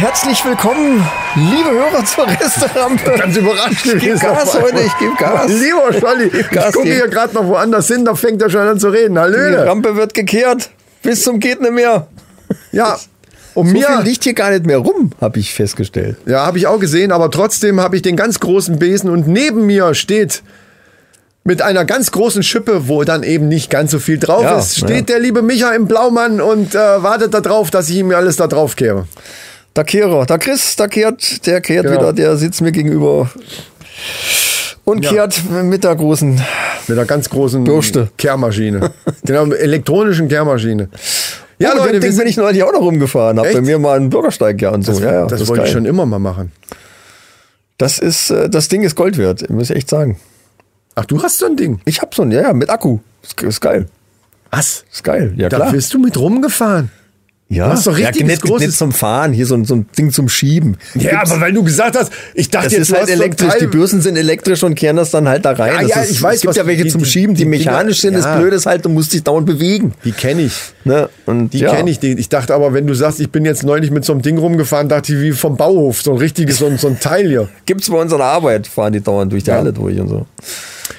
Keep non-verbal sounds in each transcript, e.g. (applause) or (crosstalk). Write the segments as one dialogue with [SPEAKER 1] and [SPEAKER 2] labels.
[SPEAKER 1] Herzlich willkommen, liebe Hörer zur Restaurante. (laughs)
[SPEAKER 2] Ganz überrascht
[SPEAKER 1] Ich gebe Gas heute, ich gebe Gas.
[SPEAKER 2] Lieber Scholli, ich
[SPEAKER 1] Gas
[SPEAKER 2] gucke
[SPEAKER 1] geben.
[SPEAKER 2] hier gerade noch woanders hin, da fängt er schon an zu reden.
[SPEAKER 1] Die
[SPEAKER 2] Hallöle.
[SPEAKER 1] Rampe wird gekehrt. Bis zum geht nicht mehr.
[SPEAKER 2] Ja, und
[SPEAKER 1] So
[SPEAKER 2] mir,
[SPEAKER 1] viel liegt hier gar nicht mehr rum, habe ich festgestellt.
[SPEAKER 2] ja, habe ich auch gesehen, aber trotzdem habe ich den ganz großen Besen und neben mir steht mit einer ganz großen Schippe, wo dann eben nicht ganz so viel drauf
[SPEAKER 1] Ja,
[SPEAKER 2] ist, steht
[SPEAKER 1] ja.
[SPEAKER 2] der liebe Micha im Blaumann und äh, wartet darauf, dass ich ihm alles da drauf kehre.
[SPEAKER 1] Der Kehrer, der Chris, der kehrt, der kehrt
[SPEAKER 2] Genau.
[SPEAKER 1] wieder, der sitzt mir gegenüber und
[SPEAKER 2] Ja.
[SPEAKER 1] kehrt mit der großen.
[SPEAKER 2] Mit einer ganz großen
[SPEAKER 1] Bürste.
[SPEAKER 2] Kehrmaschine. (laughs) genau, mit elektronischen Kehrmaschine. Ja,
[SPEAKER 1] oh,
[SPEAKER 2] Leute,
[SPEAKER 1] Ding
[SPEAKER 2] sind,
[SPEAKER 1] bin ich neulich auch noch rumgefahren. Hab
[SPEAKER 2] Echt?
[SPEAKER 1] bei mir mal einen Bürgersteig ja und so.
[SPEAKER 2] das,
[SPEAKER 1] ja, ja,
[SPEAKER 2] das,
[SPEAKER 1] ist
[SPEAKER 2] wollte ich schon immer mal machen.
[SPEAKER 1] Das ist, äh, das Ding ist Gold wert, muss ich echt sagen.
[SPEAKER 2] Ach, du hast so ein Ding.
[SPEAKER 1] Ich hab so ein, ja, ja, mit Akku. Ist, ist geil.
[SPEAKER 2] Was?
[SPEAKER 1] Ist geil. Ja,
[SPEAKER 2] Da
[SPEAKER 1] klar.
[SPEAKER 2] bist du mit rumgefahren.
[SPEAKER 1] Ja,
[SPEAKER 2] Du hast doch
[SPEAKER 1] ja,
[SPEAKER 2] richtiges
[SPEAKER 1] nicht,
[SPEAKER 2] großes-
[SPEAKER 1] nicht zum Fahren, hier so ein, so ein Ding zum Schieben.
[SPEAKER 2] Ja, aber weil du gesagt hast, ich dachte
[SPEAKER 1] Das
[SPEAKER 2] jetzt,
[SPEAKER 1] ist halt elektrisch. Die Bürsten sind elektrisch und kehren das dann halt da rein.
[SPEAKER 2] Ja,
[SPEAKER 1] das
[SPEAKER 2] ja,
[SPEAKER 1] ist,
[SPEAKER 2] ich weiß,
[SPEAKER 1] es gibt
[SPEAKER 2] was
[SPEAKER 1] ja welche
[SPEAKER 2] die-
[SPEAKER 1] zum Schieben, die,
[SPEAKER 2] die Dinger-
[SPEAKER 1] mechanisch sind.
[SPEAKER 2] ja.
[SPEAKER 1] Das Blöde ist halt, du musst dich dauernd bewegen.
[SPEAKER 2] Die kenne ich.
[SPEAKER 1] Ne? Und
[SPEAKER 2] Die
[SPEAKER 1] ja.
[SPEAKER 2] kenne ich. Die, ich dachte aber, wenn du sagst, ich bin jetzt neulich mit so einem Ding rumgefahren, dachte ich wie vom Bauhof, so ein richtiges, so ein, so ein Teil hier. (laughs)
[SPEAKER 1] Gibt's bei uns an der Arbeit, fahren die dauernd durch die Halle durch und so.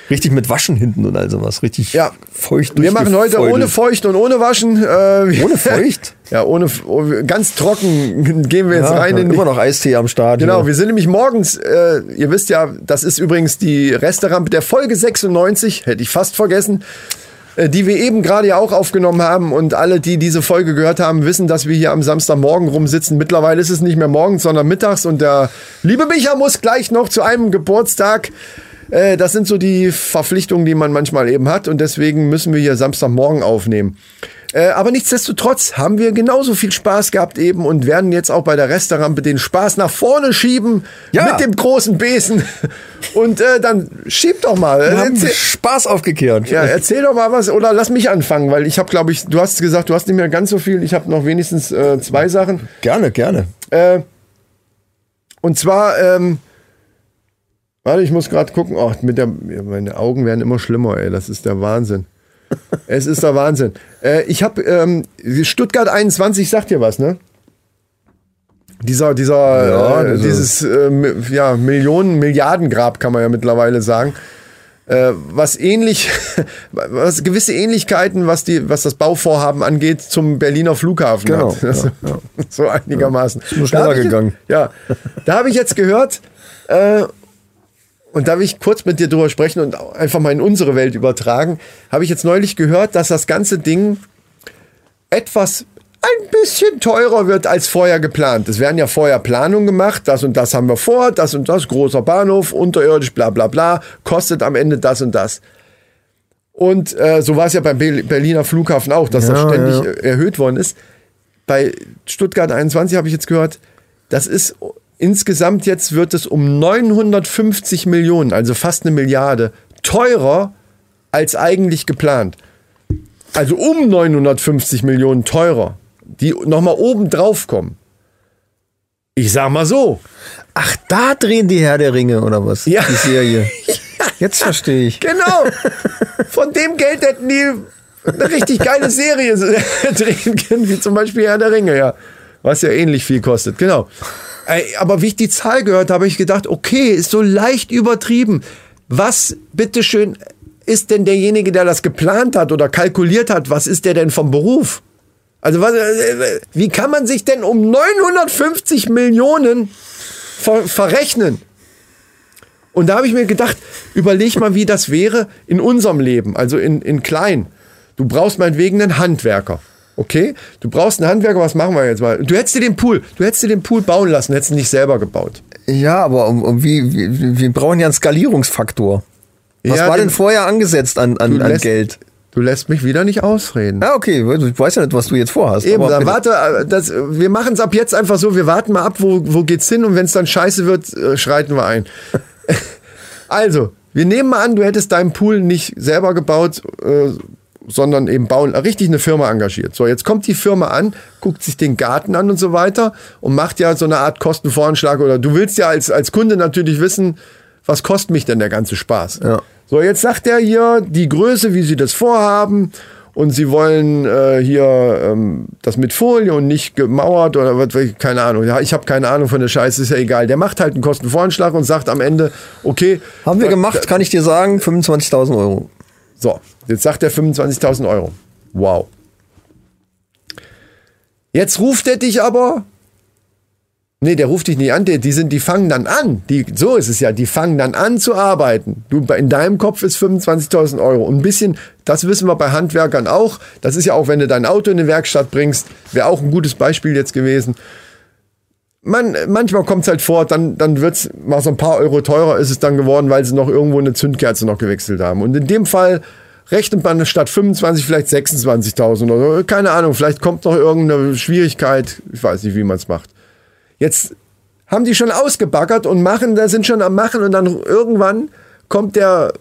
[SPEAKER 1] Richtig mit Waschen hinten und all sowas. Richtig
[SPEAKER 2] Ja.
[SPEAKER 1] feucht
[SPEAKER 2] Wir machen heute ohne Feucht und ohne Waschen. Äh,
[SPEAKER 1] Ohne Feucht? (laughs)
[SPEAKER 2] ja, ohne oh, ganz trocken (laughs) gehen wir jetzt
[SPEAKER 1] Ja,
[SPEAKER 2] rein in die,
[SPEAKER 1] immer noch Eistee am Start.
[SPEAKER 2] Genau,
[SPEAKER 1] hier.
[SPEAKER 2] wir sind nämlich morgens, äh, ihr wisst ja, das ist übrigens die Resterampe der Folge 96, hätte ich fast vergessen, äh, die wir eben gerade ja auch aufgenommen haben. Und alle, die diese Folge gehört haben, wissen, dass wir hier am Samstagmorgen rumsitzen. Mittlerweile ist es nicht mehr morgens, sondern mittags. Und der liebe Micha muss gleich noch zu einem Geburtstag. Äh, das sind so die Verpflichtungen, die man manchmal eben hat. Und deswegen müssen wir hier Samstagmorgen aufnehmen. Äh, aber nichtsdestotrotz haben wir genauso viel Spaß gehabt eben und werden jetzt auch bei der Restaurante den Spaß nach vorne schieben
[SPEAKER 1] Ja.
[SPEAKER 2] mit dem großen Besen. (laughs) Und äh, dann schieb doch mal.
[SPEAKER 1] Wir haben Spaß aufgekehrt.
[SPEAKER 2] ja, erzähl doch mal was oder lass mich anfangen, weil ich habe, glaube ich, du hast gesagt, du hast nicht mehr ganz so viel. Ich habe noch wenigstens äh, zwei Sachen.
[SPEAKER 1] Gerne, gerne.
[SPEAKER 2] Äh, und zwar, ähm, warte, ich muss gerade gucken. Oh, mit der, meine Augen werden immer schlimmer, ey. Das ist der Wahnsinn. (laughs) es ist der Wahnsinn. Äh, ich habe ähm, Stuttgart 21 sagt dir was, ne? Dieser, dieser,
[SPEAKER 1] Ja, diese-
[SPEAKER 2] dieses äh, ja, Millionen, Milliardengrab kann man ja mittlerweile sagen. Äh, was ähnlich, (laughs) was gewisse Ähnlichkeiten, was die, was das Bauvorhaben angeht, zum Berliner Flughafen
[SPEAKER 1] Genau, (laughs)
[SPEAKER 2] hat. Das, So einigermaßen.
[SPEAKER 1] nur schneller
[SPEAKER 2] Da hab ich-
[SPEAKER 1] gegangen.
[SPEAKER 2] Ja, da habe ich jetzt gehört, äh, und da will ich kurz mit dir drüber sprechen und einfach mal in unsere Welt übertragen, habe ich jetzt neulich gehört, dass das ganze Ding etwas ein bisschen teurer wird als vorher geplant. Es werden ja vorher Planungen gemacht, das und das haben wir vor, das und das, großer Bahnhof, unterirdisch, bla bla bla, kostet am Ende das und das. Und äh, so war es ja beim Be- Berliner Flughafen auch, dass das
[SPEAKER 1] Ja,
[SPEAKER 2] ständig
[SPEAKER 1] ja.
[SPEAKER 2] äh, erhöht worden ist. Bei Stuttgart 21 habe ich jetzt gehört, das ist insgesamt jetzt wird es um 950 Millionen, also fast eine Milliarde, teurer als eigentlich geplant. Also um 950 Millionen teurer, die nochmal oben drauf kommen. Ich sag mal so.
[SPEAKER 1] Ach, da drehen die Herr der Ringe oder was?
[SPEAKER 2] Ja.
[SPEAKER 1] Die Serie. (laughs) Jetzt verstehe ich.
[SPEAKER 2] Genau. (laughs) Von dem Geld hätten die eine richtig geile Serie (laughs) drehen können, wie zum Beispiel Herr der Ringe, ja. Was ja ähnlich viel kostet, genau. Aber wie ich die Zahl gehört habe, habe ich gedacht, okay, ist so leicht übertrieben. Was, bitteschön, ist denn derjenige, der das geplant hat oder kalkuliert hat, was ist der denn vom Beruf? Also was, äh, wie kann man sich denn um 950 Millionen ver verrechnen? Und da habe ich mir gedacht, überleg mal, wie das wäre in unserem Leben, also in, in klein. Du brauchst meinetwegen einen Handwerker. Okay? Du brauchst einen Handwerker, was machen wir jetzt mal? Du hättest dir den Pool, du hättest dir den Pool bauen lassen, hättest ihn nicht selber gebaut.
[SPEAKER 1] Ja, aber um, um wie, wie, wir brauchen ja einen Skalierungsfaktor. Was
[SPEAKER 2] Ja,
[SPEAKER 1] war
[SPEAKER 2] den-
[SPEAKER 1] denn vorher angesetzt an, an, an
[SPEAKER 2] lässt-
[SPEAKER 1] Geld?
[SPEAKER 2] Du lässt mich wieder nicht ausreden.
[SPEAKER 1] Ja, okay, ich weiß ja nicht, was du jetzt vorhast.
[SPEAKER 2] Eben, dann warte, äh, das, wir machen es ab jetzt einfach so, wir warten mal ab, wo, wo geht's hin und wenn es dann scheiße wird, äh, schreiten wir ein. (laughs) also, wir nehmen mal an, du hättest deinen Pool nicht selber gebaut, äh, sondern eben bauen, richtig eine Firma engagiert. So, jetzt kommt die Firma an, guckt sich den Garten an und so weiter und macht ja so eine Art Kostenvoranschlag oder du willst ja als, als Kunde natürlich wissen, was kostet mich denn der ganze Spaß?
[SPEAKER 1] Ja.
[SPEAKER 2] So, jetzt sagt er hier die Größe, wie sie das vorhaben und sie wollen äh, hier ähm, das mit Folie und nicht gemauert oder was, keine Ahnung. Ja, ich habe keine Ahnung von der Scheiße, ist ja egal. Der macht halt einen Kostenvoranschlag und sagt am Ende, okay.
[SPEAKER 1] Haben wir gemacht, kann ich dir sagen, 25.000 Euro.
[SPEAKER 2] So, jetzt sagt er 25.000 Euro. Wow. Jetzt ruft er dich aber. Nee, der ruft dich nicht an, die, die sind, die fangen dann an. Die, so ist es ja, die fangen dann an zu arbeiten. Du, in deinem Kopf ist 25.000 Euro. Und ein bisschen, das wissen wir bei Handwerkern auch. Das ist ja auch, wenn du dein Auto in die Werkstatt bringst, wäre auch ein gutes Beispiel jetzt gewesen. Man, manchmal kommt es halt vor, dann, dann wird es mal so ein paar Euro teurer ist es dann geworden, weil sie noch irgendwo eine Zündkerze noch gewechselt haben. Und in dem Fall rechnet man statt 25 vielleicht 26.000 oder. Keine Ahnung, vielleicht kommt noch irgendeine Schwierigkeit. Ich weiß nicht, wie man es macht. Jetzt haben die schon ausgebaggert und machen, da sind schon am Machen und dann irgendwann kommt der,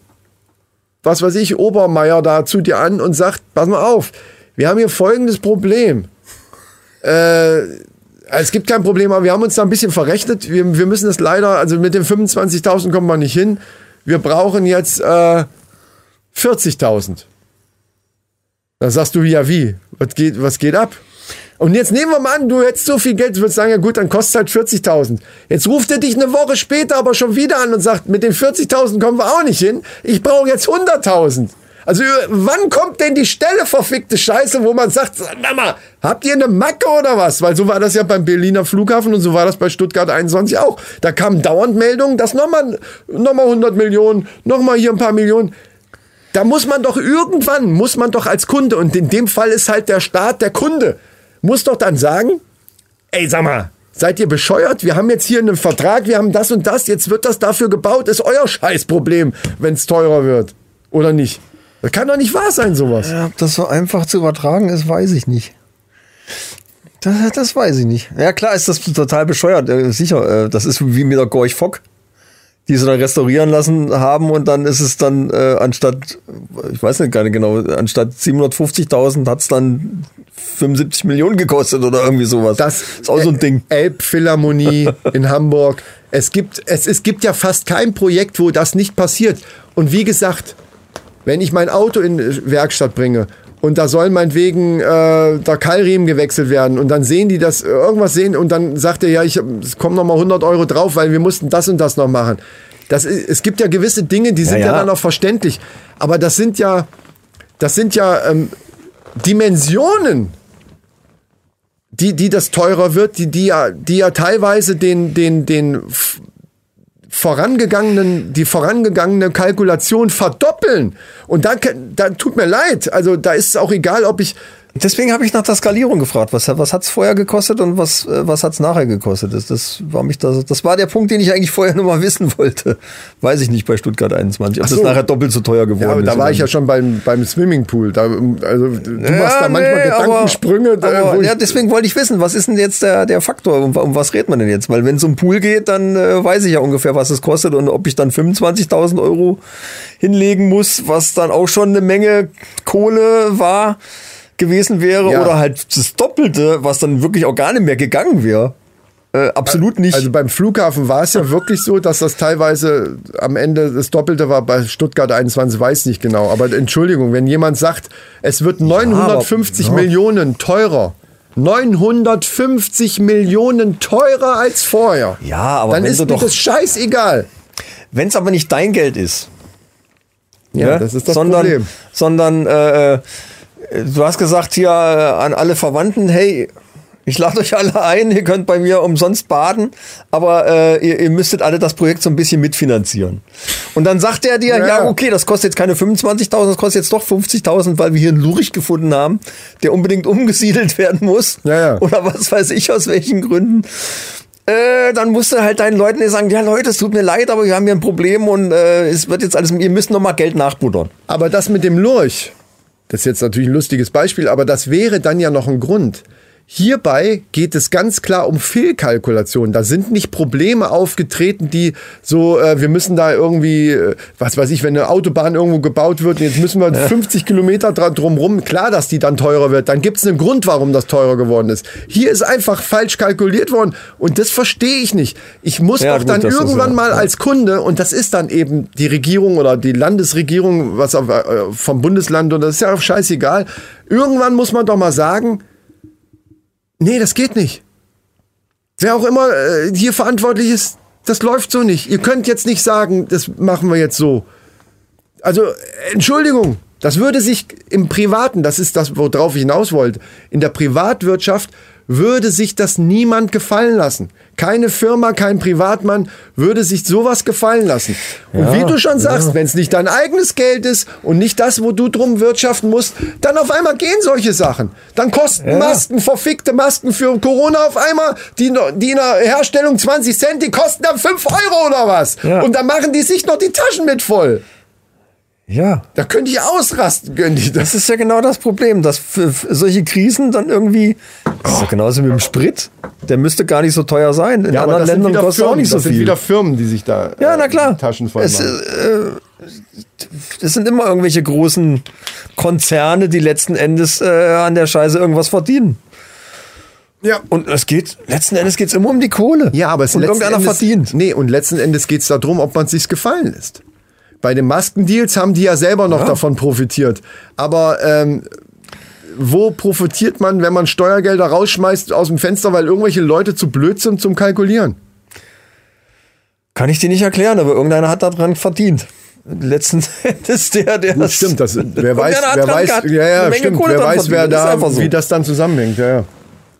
[SPEAKER 2] was weiß ich, Obermeier da zu dir an und sagt, pass mal auf, wir haben hier folgendes Problem. Äh, es gibt kein Problem, aber wir haben uns da ein bisschen verrechnet. Wir, wir müssen das leider, also mit den 25.000 kommen wir nicht hin. Wir brauchen jetzt äh, 40.000. Da sagst du, ja wie? Was geht, was geht ab? Und jetzt nehmen wir mal an, du hättest so viel Geld, du würdest sagen, ja gut, dann kostet halt 40.000. Jetzt ruft er dich eine Woche später aber schon wieder an und sagt, mit den 40.000 kommen wir auch nicht hin. Ich brauche jetzt 100.000. Also wann kommt denn die Stelle verfickte Scheiße, wo man sagt, na mal, habt ihr eine Macke oder was? Weil so war das ja beim Berliner Flughafen und so war das bei Stuttgart 21 auch. Da kamen dauernd Meldungen, dass nochmal noch mal 100 Millionen, nochmal hier ein paar Millionen. Da muss man doch irgendwann, muss man doch als Kunde, und in dem Fall ist halt der Staat der Kunde, muss doch dann sagen, ey, sag mal, seid ihr bescheuert? Wir haben jetzt hier einen Vertrag, wir haben das und das, jetzt wird das dafür gebaut, ist euer Scheißproblem, wenn es teurer wird. Oder nicht? Das kann doch nicht wahr sein, sowas.
[SPEAKER 1] Ja, ob das so einfach zu übertragen ist, weiß ich nicht. Das, das weiß ich nicht. Ja, klar ist das total bescheuert. sicher, das ist wie mit der Gorch Fock die sie dann restaurieren lassen haben und dann ist es dann äh, anstatt, ich weiß nicht gar nicht genau, anstatt 750.000 hat es dann 75 Millionen gekostet oder irgendwie sowas.
[SPEAKER 2] Das ist auch so ein Ding. Elbphilharmonie (laughs) in Hamburg. Es gibt, es, es gibt ja fast kein Projekt, wo das nicht passiert. Und wie gesagt, wenn ich mein Auto in Werkstatt bringe und da soll meinetwegen äh, der Keilriemen gewechselt werden und dann sehen die das, irgendwas sehen und dann sagt er, ja, ich es kommen noch mal 100 Euro drauf, weil wir mussten das und das noch machen. Das, es gibt ja gewisse Dinge, die sind ja, ja. ja dann auch verständlich, aber das sind ja, das sind ja ähm, Dimensionen, die, die das teurer wird, die, die ja, die ja teilweise den, den, den vorangegangenen, die vorangegangene Kalkulation verdoppeln. Und da, da tut mir leid. Also da ist es auch egal, ob ich
[SPEAKER 1] Deswegen habe ich nach der Skalierung gefragt. Was, was hat es vorher gekostet und was, äh, was hat es nachher gekostet? Das, das, war mich das, das war der Punkt, den ich eigentlich vorher (laughs) nur mal wissen wollte. Weiß ich nicht bei Stuttgart 21, ob so. das nachher doppelt so teuer geworden ja, aber
[SPEAKER 2] ist. Da war ich ja schon beim, beim Swimmingpool. Da, also, du ja, machst da manchmal nee, Gedankensprünge.
[SPEAKER 1] Aber, da, aber, ja, deswegen wollte ich wissen, was ist denn jetzt der, der Faktor? Um, um was redet man denn jetzt? Weil wenn es um Pool geht, dann äh, weiß ich ja ungefähr, was es kostet und ob ich dann 25.000 Euro hinlegen muss, was dann auch schon eine Menge Kohle war gewesen wäre ja. oder halt das Doppelte, was dann wirklich auch gar nicht mehr gegangen wäre. Äh, absolut nicht.
[SPEAKER 2] Also beim Flughafen war es ja wirklich so, dass das teilweise am Ende das Doppelte war. Bei Stuttgart 21 weiß nicht genau. Aber Entschuldigung, wenn jemand sagt, es wird 950 ja, aber, Millionen teurer, 950 Millionen teurer als vorher.
[SPEAKER 1] Ja, aber
[SPEAKER 2] dann ist mir das scheißegal.
[SPEAKER 1] Wenn es aber nicht dein Geld ist.
[SPEAKER 2] Ja, ja das ist das
[SPEAKER 1] sondern,
[SPEAKER 2] Problem.
[SPEAKER 1] Sondern äh, äh du hast gesagt hier äh, an alle Verwandten, hey, ich lade euch alle ein, ihr könnt bei mir umsonst baden, aber äh, ihr, ihr, müsstet alle das Projekt so ein bisschen mitfinanzieren. Und dann sagt er dir, ja, ja okay, das kostet jetzt keine 25.000, das kostet jetzt doch 50.000, weil wir hier einen Lurich gefunden haben, der unbedingt umgesiedelt werden muss.
[SPEAKER 2] Ja, ja.
[SPEAKER 1] Oder was weiß ich aus welchen Gründen. Äh, dann musst du halt deinen Leuten sagen, ja Leute, es tut mir leid, aber wir haben hier ein Problem und äh, es wird jetzt alles, ihr müsst noch mal Geld nachbuddern.
[SPEAKER 2] Aber das mit dem Lurch, das ist jetzt natürlich ein lustiges Beispiel, aber das wäre dann ja noch ein Grund. Hierbei geht es ganz klar um Fehlkalkulation. Da sind nicht Probleme aufgetreten, die so, äh, wir müssen da irgendwie, äh, was weiß ich, wenn eine Autobahn irgendwo gebaut wird, jetzt müssen wir 50 Kilometer dran drumrum. Klar, dass die dann teurer wird. Dann gibt es einen Grund, warum das teurer geworden ist. Hier ist einfach falsch kalkuliert worden und das verstehe ich nicht. Ich muss
[SPEAKER 1] Ja,
[SPEAKER 2] doch
[SPEAKER 1] gut,
[SPEAKER 2] dann irgendwann
[SPEAKER 1] ja-
[SPEAKER 2] mal
[SPEAKER 1] ja.
[SPEAKER 2] als Kunde, und das ist dann eben die Regierung oder die Landesregierung, was auf, äh, vom Bundesland, und das ist ja auch scheißegal. Irgendwann muss man doch mal sagen, nee, das geht nicht. Wer auch immer äh, hier verantwortlich ist, das läuft so nicht. Ihr könnt jetzt nicht sagen, das machen wir jetzt so. Also, Entschuldigung, das würde sich im Privaten, das ist das, worauf ich hinaus wollte, in der Privatwirtschaft würde sich das niemand gefallen lassen. Keine Firma, kein Privatmann würde sich sowas gefallen lassen. Und wie du schon sagst, wenn es nicht dein eigenes Geld ist und nicht das, wo du drum wirtschaften musst, dann auf einmal gehen solche Sachen. Dann kosten
[SPEAKER 1] Ja.
[SPEAKER 2] Masken, verfickte Masken für Corona auf einmal, die, die in der Herstellung 20 Cent, die kosten dann 5 Euro oder was.
[SPEAKER 1] Ja.
[SPEAKER 2] Und dann machen die sich noch die Taschen mit voll.
[SPEAKER 1] Ja.
[SPEAKER 2] Da könnte ich ausrasten, können die das.
[SPEAKER 1] Das ist ja genau das Problem, dass für, für solche Krisen dann irgendwie, das ist ja genauso wie mit dem Sprit, der müsste gar nicht so teuer sein. In anderen Ländern kostet er auch nicht so
[SPEAKER 2] das sind
[SPEAKER 1] viel.
[SPEAKER 2] wieder Firmen, die sich da
[SPEAKER 1] Ja,
[SPEAKER 2] äh,
[SPEAKER 1] na klar.
[SPEAKER 2] Taschen voll
[SPEAKER 1] Es,
[SPEAKER 2] machen.
[SPEAKER 1] Das sind immer irgendwelche großen Konzerne, die letzten Endes äh, an der Scheiße irgendwas verdienen.
[SPEAKER 2] ja.
[SPEAKER 1] Und es geht, letzten Endes geht es immer um die Kohle.
[SPEAKER 2] Ja, aber es
[SPEAKER 1] und
[SPEAKER 2] letzten
[SPEAKER 1] irgendeiner
[SPEAKER 2] Endes,
[SPEAKER 1] verdient.
[SPEAKER 2] Nee, und letzten Endes geht es darum, ob man es sich gefallen lässt. Bei den Maskendeals haben die ja selber noch
[SPEAKER 1] Ja.
[SPEAKER 2] davon profitiert. Aber ähm, wo profitiert man, wenn man Steuergelder rausschmeißt aus dem Fenster, weil irgendwelche Leute zu blöd sind zum Kalkulieren?
[SPEAKER 1] Kann ich dir nicht erklären, aber irgendeiner hat daran verdient. Letzten (laughs) Endes der, der
[SPEAKER 2] Gut, stimmt, das, (laughs) wer weiß, wer weiß, ja, ja, stimmt, wer weiß, wer da,
[SPEAKER 1] so.
[SPEAKER 2] wie das dann zusammenhängt, ja, ja.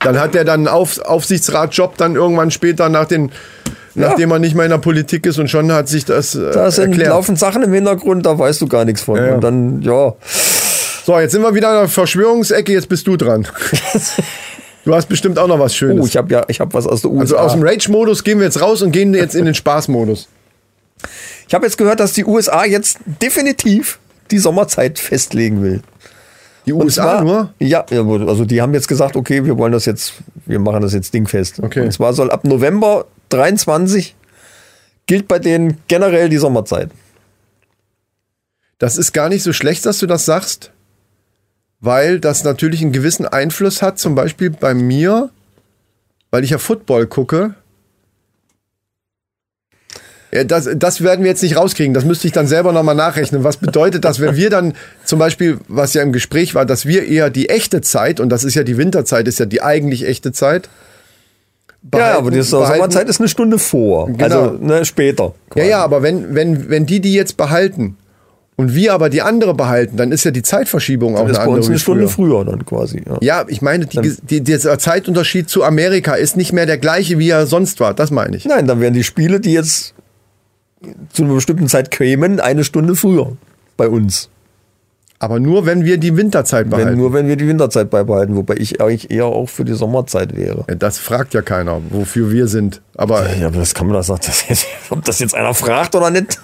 [SPEAKER 2] Dann hat er dann einen Auf, Aufsichtsratjob dann irgendwann später nach den, nachdem er nicht mehr in der Politik ist und schon hat sich das äh,
[SPEAKER 1] Da sind
[SPEAKER 2] erklärt.
[SPEAKER 1] laufen Sachen im Hintergrund, da weißt du gar nichts von. Und dann, ja.
[SPEAKER 2] So, jetzt sind wir wieder in der Verschwörungsecke, jetzt bist du dran. (laughs) du hast bestimmt auch noch was Schönes.
[SPEAKER 1] Oh, ich habe ja, ich habe was aus der USA.
[SPEAKER 2] also aus dem Rage-Modus gehen wir jetzt raus und gehen jetzt in den Spaß-Modus.
[SPEAKER 1] ich habe jetzt gehört, dass die USA jetzt definitiv die Sommerzeit festlegen will.
[SPEAKER 2] Die USA
[SPEAKER 1] zwar,
[SPEAKER 2] nur?
[SPEAKER 1] Ja, ja, also die haben jetzt gesagt, okay, wir wollen das jetzt, wir machen das jetzt dingfest.
[SPEAKER 2] Okay.
[SPEAKER 1] Und zwar soll ab November 23 gilt bei denen generell die Sommerzeit.
[SPEAKER 2] Das ist gar nicht so schlecht, dass du das sagst, weil das natürlich einen gewissen Einfluss hat, zum Beispiel bei mir, weil ich ja Football gucke. Ja, das, das werden wir jetzt nicht rauskriegen. Das müsste ich dann selber nochmal nachrechnen. Was bedeutet das, wenn wir dann zum Beispiel, was ja im Gespräch war, dass wir eher die echte Zeit, und das ist ja die Winterzeit, ist ja die eigentlich echte Zeit.
[SPEAKER 1] ja,
[SPEAKER 2] behalten-
[SPEAKER 1] aber die Sommerzeit ist eine Stunde vor.
[SPEAKER 2] Genau.
[SPEAKER 1] Also ne, später.
[SPEAKER 2] Ja,
[SPEAKER 1] quasi.
[SPEAKER 2] ja, aber wenn, wenn, wenn die die jetzt behalten und wir aber die andere behalten, dann ist ja die Zeitverschiebung auch
[SPEAKER 1] Das ist
[SPEAKER 2] eine
[SPEAKER 1] bei
[SPEAKER 2] andere
[SPEAKER 1] uns eine Stunde
[SPEAKER 2] früher.
[SPEAKER 1] früher dann quasi. Ja.
[SPEAKER 2] Ja, ich meine, die, die, dieser Zeitunterschied zu Amerika ist nicht mehr der gleiche, wie er sonst war. Das meine ich.
[SPEAKER 1] Nein, dann wären die Spiele, die jetzt zu einer bestimmten Zeit kämen, eine Stunde früher bei uns.
[SPEAKER 2] Aber nur, wenn wir die Winterzeit
[SPEAKER 1] Wenn,
[SPEAKER 2] behalten.
[SPEAKER 1] nur wenn wir die Winterzeit beibehalten, wobei ich eigentlich eher auch für die Sommerzeit wäre.
[SPEAKER 2] Das fragt ja keiner, wofür wir sind. Aber
[SPEAKER 1] Ja, aber das kann man das (laughs) jetzt, ob das jetzt einer fragt oder nicht.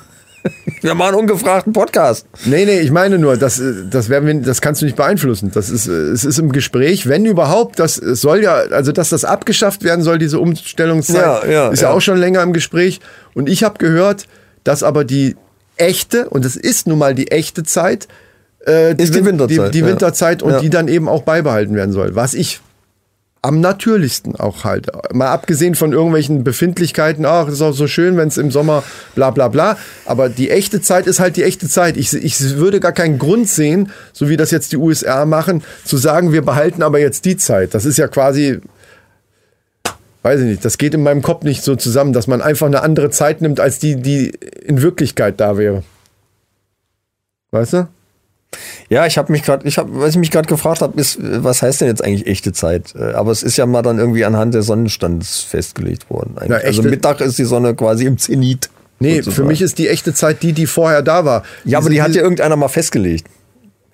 [SPEAKER 1] Wir machen ungefragten Podcast.
[SPEAKER 2] nee, nee, ich meine nur, das, äh, das, werden wir, das kannst du nicht beeinflussen. Das ist, äh, es ist im Gespräch, wenn überhaupt, das soll ja, also dass das abgeschafft werden soll, diese Umstellungszeit,
[SPEAKER 1] Ja, ja,
[SPEAKER 2] ist ja,
[SPEAKER 1] ja.
[SPEAKER 2] auch schon länger im Gespräch. Und ich habe gehört, dass aber die echte, und es ist nun mal die echte Zeit, äh,
[SPEAKER 1] Ist die
[SPEAKER 2] Win-
[SPEAKER 1] Winterzeit,
[SPEAKER 2] die, die. Winterzeit und die dann eben auch beibehalten werden soll. Was ich am natürlichsten auch halt. Mal abgesehen von irgendwelchen Befindlichkeiten, ach, ist auch so schön, wenn es im Sommer bla bla bla. Aber die echte Zeit ist halt die echte Zeit. Ich, ich würde gar keinen Grund sehen, so wie das jetzt die USA machen, zu sagen, wir behalten aber jetzt die Zeit. Das ist ja quasi, weiß ich nicht, das geht in meinem Kopf nicht so zusammen, dass man einfach eine andere Zeit nimmt, als die, die in Wirklichkeit da wäre. Weißt du?
[SPEAKER 1] Ja, ich habe mich gerade, ich habe, was ich mich gerade gefragt habe, ist, was heißt denn jetzt eigentlich echte Zeit? Äh, Aber es ist ja mal dann irgendwie anhand des Sonnenstands festgelegt worden.
[SPEAKER 2] Ja,
[SPEAKER 1] also Mittag ist die Sonne quasi im Zenit.
[SPEAKER 2] Nee,
[SPEAKER 1] sozusagen.
[SPEAKER 2] für mich ist die echte Zeit die, die vorher da war.
[SPEAKER 1] Ja, aber
[SPEAKER 2] Diese-
[SPEAKER 1] die hat ja irgendeiner mal festgelegt.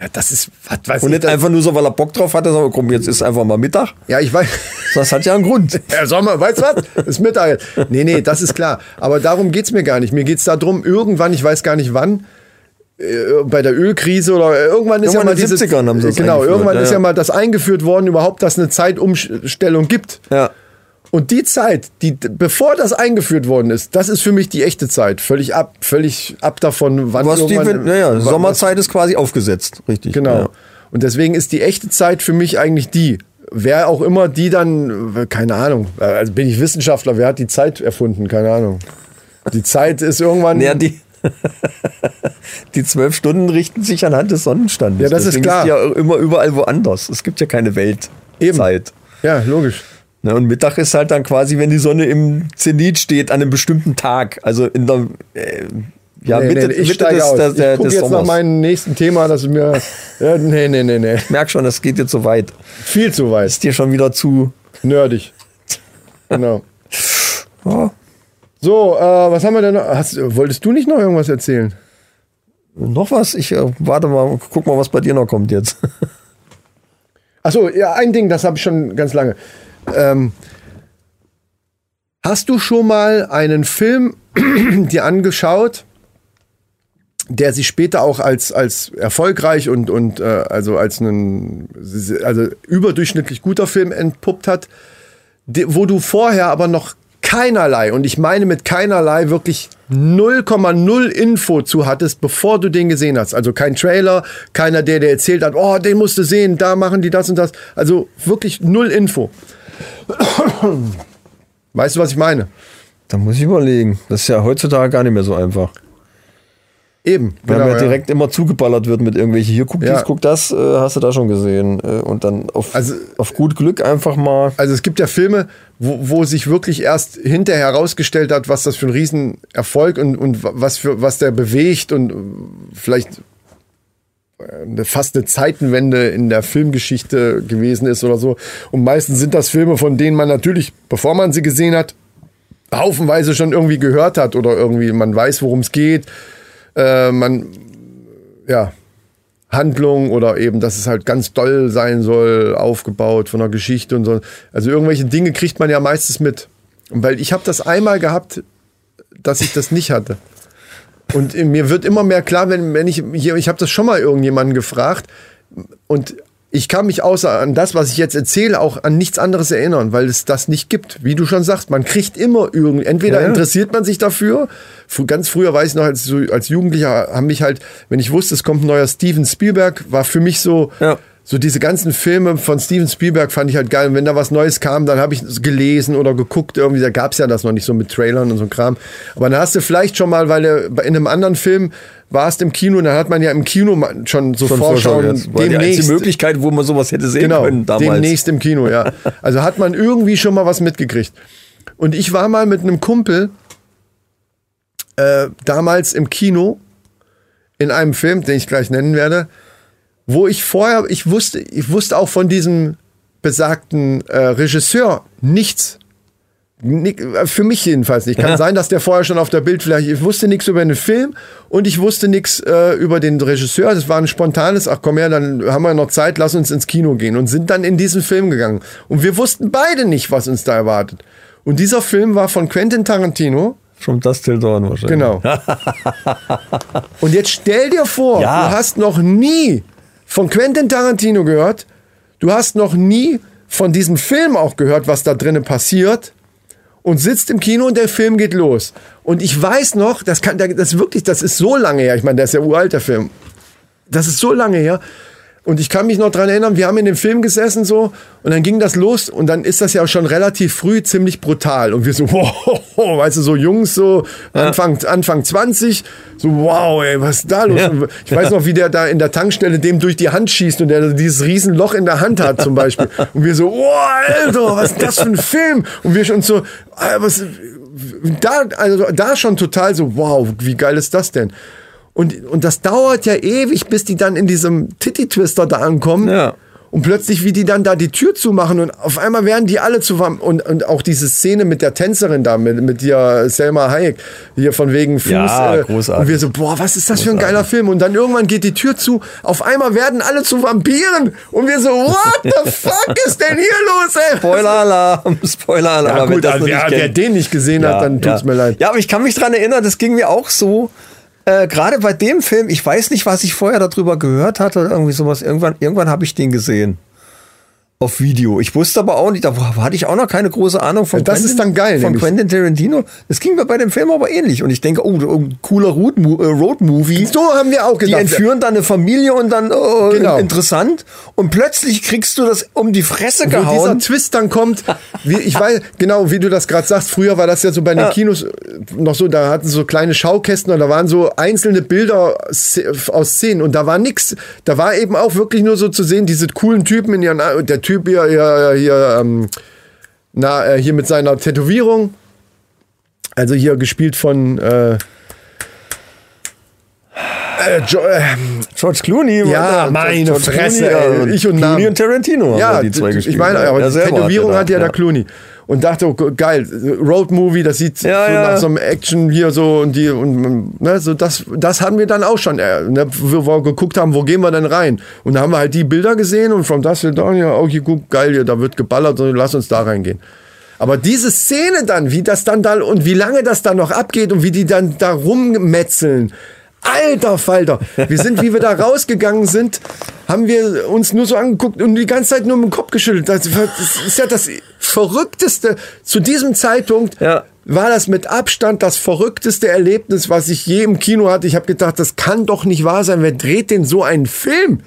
[SPEAKER 2] Ja, das ist, was weiß
[SPEAKER 1] Und
[SPEAKER 2] ich.
[SPEAKER 1] nicht
[SPEAKER 2] das-
[SPEAKER 1] einfach nur so, weil er Bock drauf hatte, sondern komm, jetzt ist einfach mal Mittag.
[SPEAKER 2] Ja, ich weiß.
[SPEAKER 1] Das hat ja einen Grund. (laughs)
[SPEAKER 2] Herr Sommer, weißt du was? Ist Mittag jetzt. Nee, nee, das ist klar. Aber darum geht's mir gar nicht. Mir geht's darum, irgendwann, ich weiß gar nicht wann, bei der Ölkrise oder irgendwann ist
[SPEAKER 1] Irgendwann
[SPEAKER 2] ja mal
[SPEAKER 1] in den
[SPEAKER 2] diese
[SPEAKER 1] 70ern haben sie das
[SPEAKER 2] genau irgendwann
[SPEAKER 1] ja,
[SPEAKER 2] ist
[SPEAKER 1] ja.
[SPEAKER 2] mal das eingeführt worden überhaupt dass eine Zeitumstellung gibt
[SPEAKER 1] Ja.
[SPEAKER 2] und die Zeit die bevor das eingeführt worden ist das ist für mich die echte Zeit völlig ab völlig ab davon wann
[SPEAKER 1] Was die, naja, Sommerzeit ist quasi aufgesetzt, richtig.
[SPEAKER 2] Genau.
[SPEAKER 1] Ja.
[SPEAKER 2] Und deswegen ist die echte Zeit für mich eigentlich die. Wer auch immer die dann, äh, keine Ahnung, äh, also bin ich Wissenschaftler, wer hat die Zeit erfunden? Keine Ahnung. Die Zeit ist irgendwann.
[SPEAKER 1] Ja, die, (laughs) die zwölf Stunden richten sich anhand des Sonnenstandes.
[SPEAKER 2] Ja, das ist
[SPEAKER 1] Deswegen
[SPEAKER 2] klar.
[SPEAKER 1] die ja immer überall woanders. Es gibt ja keine Weltzeit.
[SPEAKER 2] ja, logisch.
[SPEAKER 1] Ne, und Mittag ist halt dann quasi, wenn die Sonne im Zenit steht, an einem bestimmten Tag. Also in der äh, ja,
[SPEAKER 2] Nee,
[SPEAKER 1] Mitte,
[SPEAKER 2] nee, ich
[SPEAKER 1] Mitte des,
[SPEAKER 2] aus.
[SPEAKER 1] der, der,
[SPEAKER 2] ich gucke jetzt nach
[SPEAKER 1] Sommers.
[SPEAKER 2] meinem nächsten Thema, das ist mir. (laughs) Ja, nee, nee, nee, nee.
[SPEAKER 1] Ich merk schon, das geht jetzt so weit.
[SPEAKER 2] Viel zu weit.
[SPEAKER 1] Ist dir schon wieder zu.
[SPEAKER 2] Nerdig. Genau. (laughs)
[SPEAKER 1] Oh,
[SPEAKER 2] So, äh, was haben wir denn noch? Hast, wolltest du nicht noch irgendwas erzählen?
[SPEAKER 1] noch was? Ich äh, warte mal, guck mal, was bei dir noch kommt jetzt. (laughs)
[SPEAKER 2] Achso, ja, ein Ding, das habe ich schon ganz lange. Ähm, hast du schon mal einen Film (clears throat) dir angeschaut, der sich später auch als, als erfolgreich und, und äh, also als ein also überdurchschnittlich guter Film entpuppt hat, wo du vorher aber noch keinerlei, und ich meine mit keinerlei wirklich 0,0 Info zu hattest, bevor du den gesehen hast. Also kein Trailer, keiner, der dir erzählt hat, oh, den musst du sehen, da machen die das und das. Also wirklich null Info. (coughs) Weißt du, was ich meine?
[SPEAKER 1] Da muss ich überlegen. Das ist ja heutzutage gar nicht mehr so einfach.
[SPEAKER 2] Eben.
[SPEAKER 1] Weil
[SPEAKER 2] genau,
[SPEAKER 1] man
[SPEAKER 2] ja.
[SPEAKER 1] direkt immer zugeballert wird mit irgendwelchen, hier guck dies,
[SPEAKER 2] Ja.
[SPEAKER 1] guck das, äh, hast du da schon gesehen. Äh, und dann auf,
[SPEAKER 2] Also-
[SPEAKER 1] auf gut Glück einfach mal.
[SPEAKER 2] Also es gibt ja Filme, wo, wo sich wirklich erst hinterher herausgestellt hat, was das für ein Riesenerfolg und, und was, für, was der bewegt und äh, vielleicht äh, eine, fast eine Zeitenwende in der Filmgeschichte gewesen ist oder so. Und meistens sind das Filme, von denen man natürlich, bevor man sie gesehen hat, haufenweise schon irgendwie gehört hat oder irgendwie man weiß, worum es geht. Äh, man, ja, Handlung oder eben, dass es halt ganz doll sein soll, aufgebaut von der Geschichte und so. Also irgendwelche Dinge kriegt man ja meistens mit. Weil ich habe das einmal gehabt, dass ich das nicht hatte. Und mir wird immer mehr klar, wenn, wenn ich, hier, ich habe das schon mal irgendjemanden gefragt und ich kann mich außer an das, was ich jetzt erzähle, auch an nichts anderes erinnern, weil es das nicht gibt. Wie du schon sagst, man kriegt immer irgendwie, entweder
[SPEAKER 1] Ja,
[SPEAKER 2] interessiert man sich dafür, ganz früher weiß ich noch, als, als Jugendlicher haben mich halt, wenn ich wusste, es kommt ein neuer Steven Spielberg, war für mich so,
[SPEAKER 1] Ja.
[SPEAKER 2] So diese ganzen Filme von Steven Spielberg fand ich halt geil. Und wenn da was Neues kam, dann habe ich es gelesen oder geguckt. Irgendwie, da gab es ja das noch nicht so mit Trailern und so Kram. Aber dann hast du vielleicht schon mal, weil du in einem anderen Film warst im Kino, dann hat man ja im Kino schon so
[SPEAKER 1] Schon
[SPEAKER 2] Vorschauen
[SPEAKER 1] jetzt. War die einzige Möglichkeit, wo man sowas hätte sehen
[SPEAKER 2] genau,
[SPEAKER 1] können damals.
[SPEAKER 2] demnächst im Kino, ja. (laughs) Also hat man irgendwie schon mal was mitgekriegt. Und ich war mal mit einem Kumpel äh, damals im Kino in einem Film, den ich gleich nennen werde, wo ich vorher, ich wusste, ich wusste auch von diesem besagten äh, Regisseur nichts. Nick- äh, Für mich jedenfalls nicht. Kann (laughs) sein, dass der vorher schon auf der Bildfläche. Ich wusste nichts über den Film und ich wusste nichts äh, über den Regisseur. Das war ein spontanes, ach komm her, dann haben wir noch Zeit, lass uns ins Kino gehen und sind dann in diesen Film gegangen. Und wir wussten beide nicht, was uns da erwartet. Und dieser Film war von Quentin Tarantino.
[SPEAKER 1] From Dust Till Dawn wahrscheinlich.
[SPEAKER 2] Genau. (laughs) Und jetzt stell dir vor,
[SPEAKER 1] Ja.
[SPEAKER 2] du hast noch nie von Quentin Tarantino gehört, du hast noch nie von diesem Film auch gehört, was da drinnen passiert und sitzt im Kino und der Film geht los. Und ich weiß noch, das kann, das wirklich, das ist so lange her. Ich meine, der ist ja uralt, der Film. Das ist so lange her. Und ich kann mich noch dran erinnern, wir haben in dem Film gesessen so und dann ging das los und dann ist das ja schon relativ früh ziemlich brutal. Und wir so, (laughs) wow, weißt du, so Jungs, so Anfang, Anfang 20, so wow, ey, was ist da los?
[SPEAKER 1] Ja.
[SPEAKER 2] Ich weiß noch, wie der da in der Tankstelle dem durch die Hand schießt und der dieses riesen Loch in der Hand hat zum Beispiel. (laughs) Und wir so, wow, Alter, was ist das für ein Film? Und wir schon so, äh, was, da, also da schon total so, wow, wie geil ist das denn? Und, und das dauert ja ewig, bis die dann in diesem Titty-Twister da ankommen.
[SPEAKER 1] Ja.
[SPEAKER 2] Und plötzlich, wie die dann da die Tür zumachen und auf einmal werden die alle zusammen. Und, und auch diese Szene mit der Tänzerin da, mit, mit dir, Selma Hayek, hier von wegen Fuß.
[SPEAKER 1] Ja,
[SPEAKER 2] äh,
[SPEAKER 1] großartig.
[SPEAKER 2] Und wir so, boah, was ist das für ein geiler Film? Und dann irgendwann geht die Tür zu, auf einmal werden alle zu Vampiren. Und wir so, what the (laughs) fuck ist denn hier los, ey?
[SPEAKER 1] Spoiler-Alarm, (laughs) Spoiler-Alarm.
[SPEAKER 2] Ja, gut, also, wer, wer den nicht gesehen hat, dann tut's
[SPEAKER 1] ja.
[SPEAKER 2] mir leid.
[SPEAKER 1] Ja, aber ich kann mich dran erinnern, das ging mir auch so. Äh, gerade bei dem Film, ich weiß nicht, was ich vorher darüber gehört hatte oder irgendwie sowas. Irgendwann, irgendwann habe ich den gesehen. Auf Video. Ich wusste aber auch nicht, da hatte ich auch noch keine große Ahnung von
[SPEAKER 2] Das ist dann geil,
[SPEAKER 1] Von
[SPEAKER 2] nämlich.
[SPEAKER 1] Quentin Tarantino. Das ging mir bei dem Film aber ähnlich. Und ich denke, oh, oh cooler Road, äh.
[SPEAKER 2] So haben wir auch
[SPEAKER 1] Die
[SPEAKER 2] gedacht.
[SPEAKER 1] entführen dann eine Familie und dann oh,
[SPEAKER 2] Genau.
[SPEAKER 1] interessant. Und plötzlich kriegst du das um die Fresse
[SPEAKER 2] wo dieser
[SPEAKER 1] gehauen.
[SPEAKER 2] Twist dann kommt, wie, ich weiß, genau, wie du das gerade sagst, früher war das ja so bei den
[SPEAKER 1] Ja.
[SPEAKER 2] Kinos äh, noch so, da hatten so kleine Schaukästen und da waren so einzelne Bilder aus Szenen und da war nix, da war eben auch wirklich nur so zu sehen, diese coolen Typen in ihren, der Typ hier, hier, hier, ähm, na, äh, hier mit seiner Tätowierung, also hier gespielt von, äh, äh, jo, äh,
[SPEAKER 1] George Clooney.
[SPEAKER 2] Ja,
[SPEAKER 1] äh,
[SPEAKER 2] meine
[SPEAKER 1] George
[SPEAKER 2] Fresse,
[SPEAKER 1] Clooney,
[SPEAKER 2] ey. Ich und
[SPEAKER 1] Clooney
[SPEAKER 2] Namen.
[SPEAKER 1] und Tarantino
[SPEAKER 2] Ja,
[SPEAKER 1] haben die zwei
[SPEAKER 2] ich
[SPEAKER 1] gespielt.
[SPEAKER 2] meine, aber
[SPEAKER 1] Er
[SPEAKER 2] die Tätowierung hat ja der Clooney. Und dachte, oh, geil, Road Movie, das sieht
[SPEAKER 1] Ja,
[SPEAKER 2] so
[SPEAKER 1] ja.
[SPEAKER 2] nach so einem Action hier so und die und ne, so das das hatten wir dann auch schon, äh, ne, wo wir geguckt haben, wo gehen wir denn rein? Und da haben wir halt die Bilder gesehen und from Dust Till Dawn, ja, okay, guck, geil, hier, da wird geballert, und lass uns da reingehen. Aber diese Szene dann, wie das dann da und wie lange das dann noch abgeht und wie die dann da rummetzeln. Alter Falter, wir sind, wie wir da rausgegangen sind, haben wir uns nur so angeguckt und die ganze Zeit nur mit dem Kopf geschüttelt. Das, ist ja das Verrückteste. Zu diesem Zeitpunkt
[SPEAKER 1] Ja.
[SPEAKER 2] war das mit Abstand das verrückteste Erlebnis, was ich je im Kino hatte. Ich habe gedacht, das kann doch nicht wahr sein. Wer dreht denn so einen Film?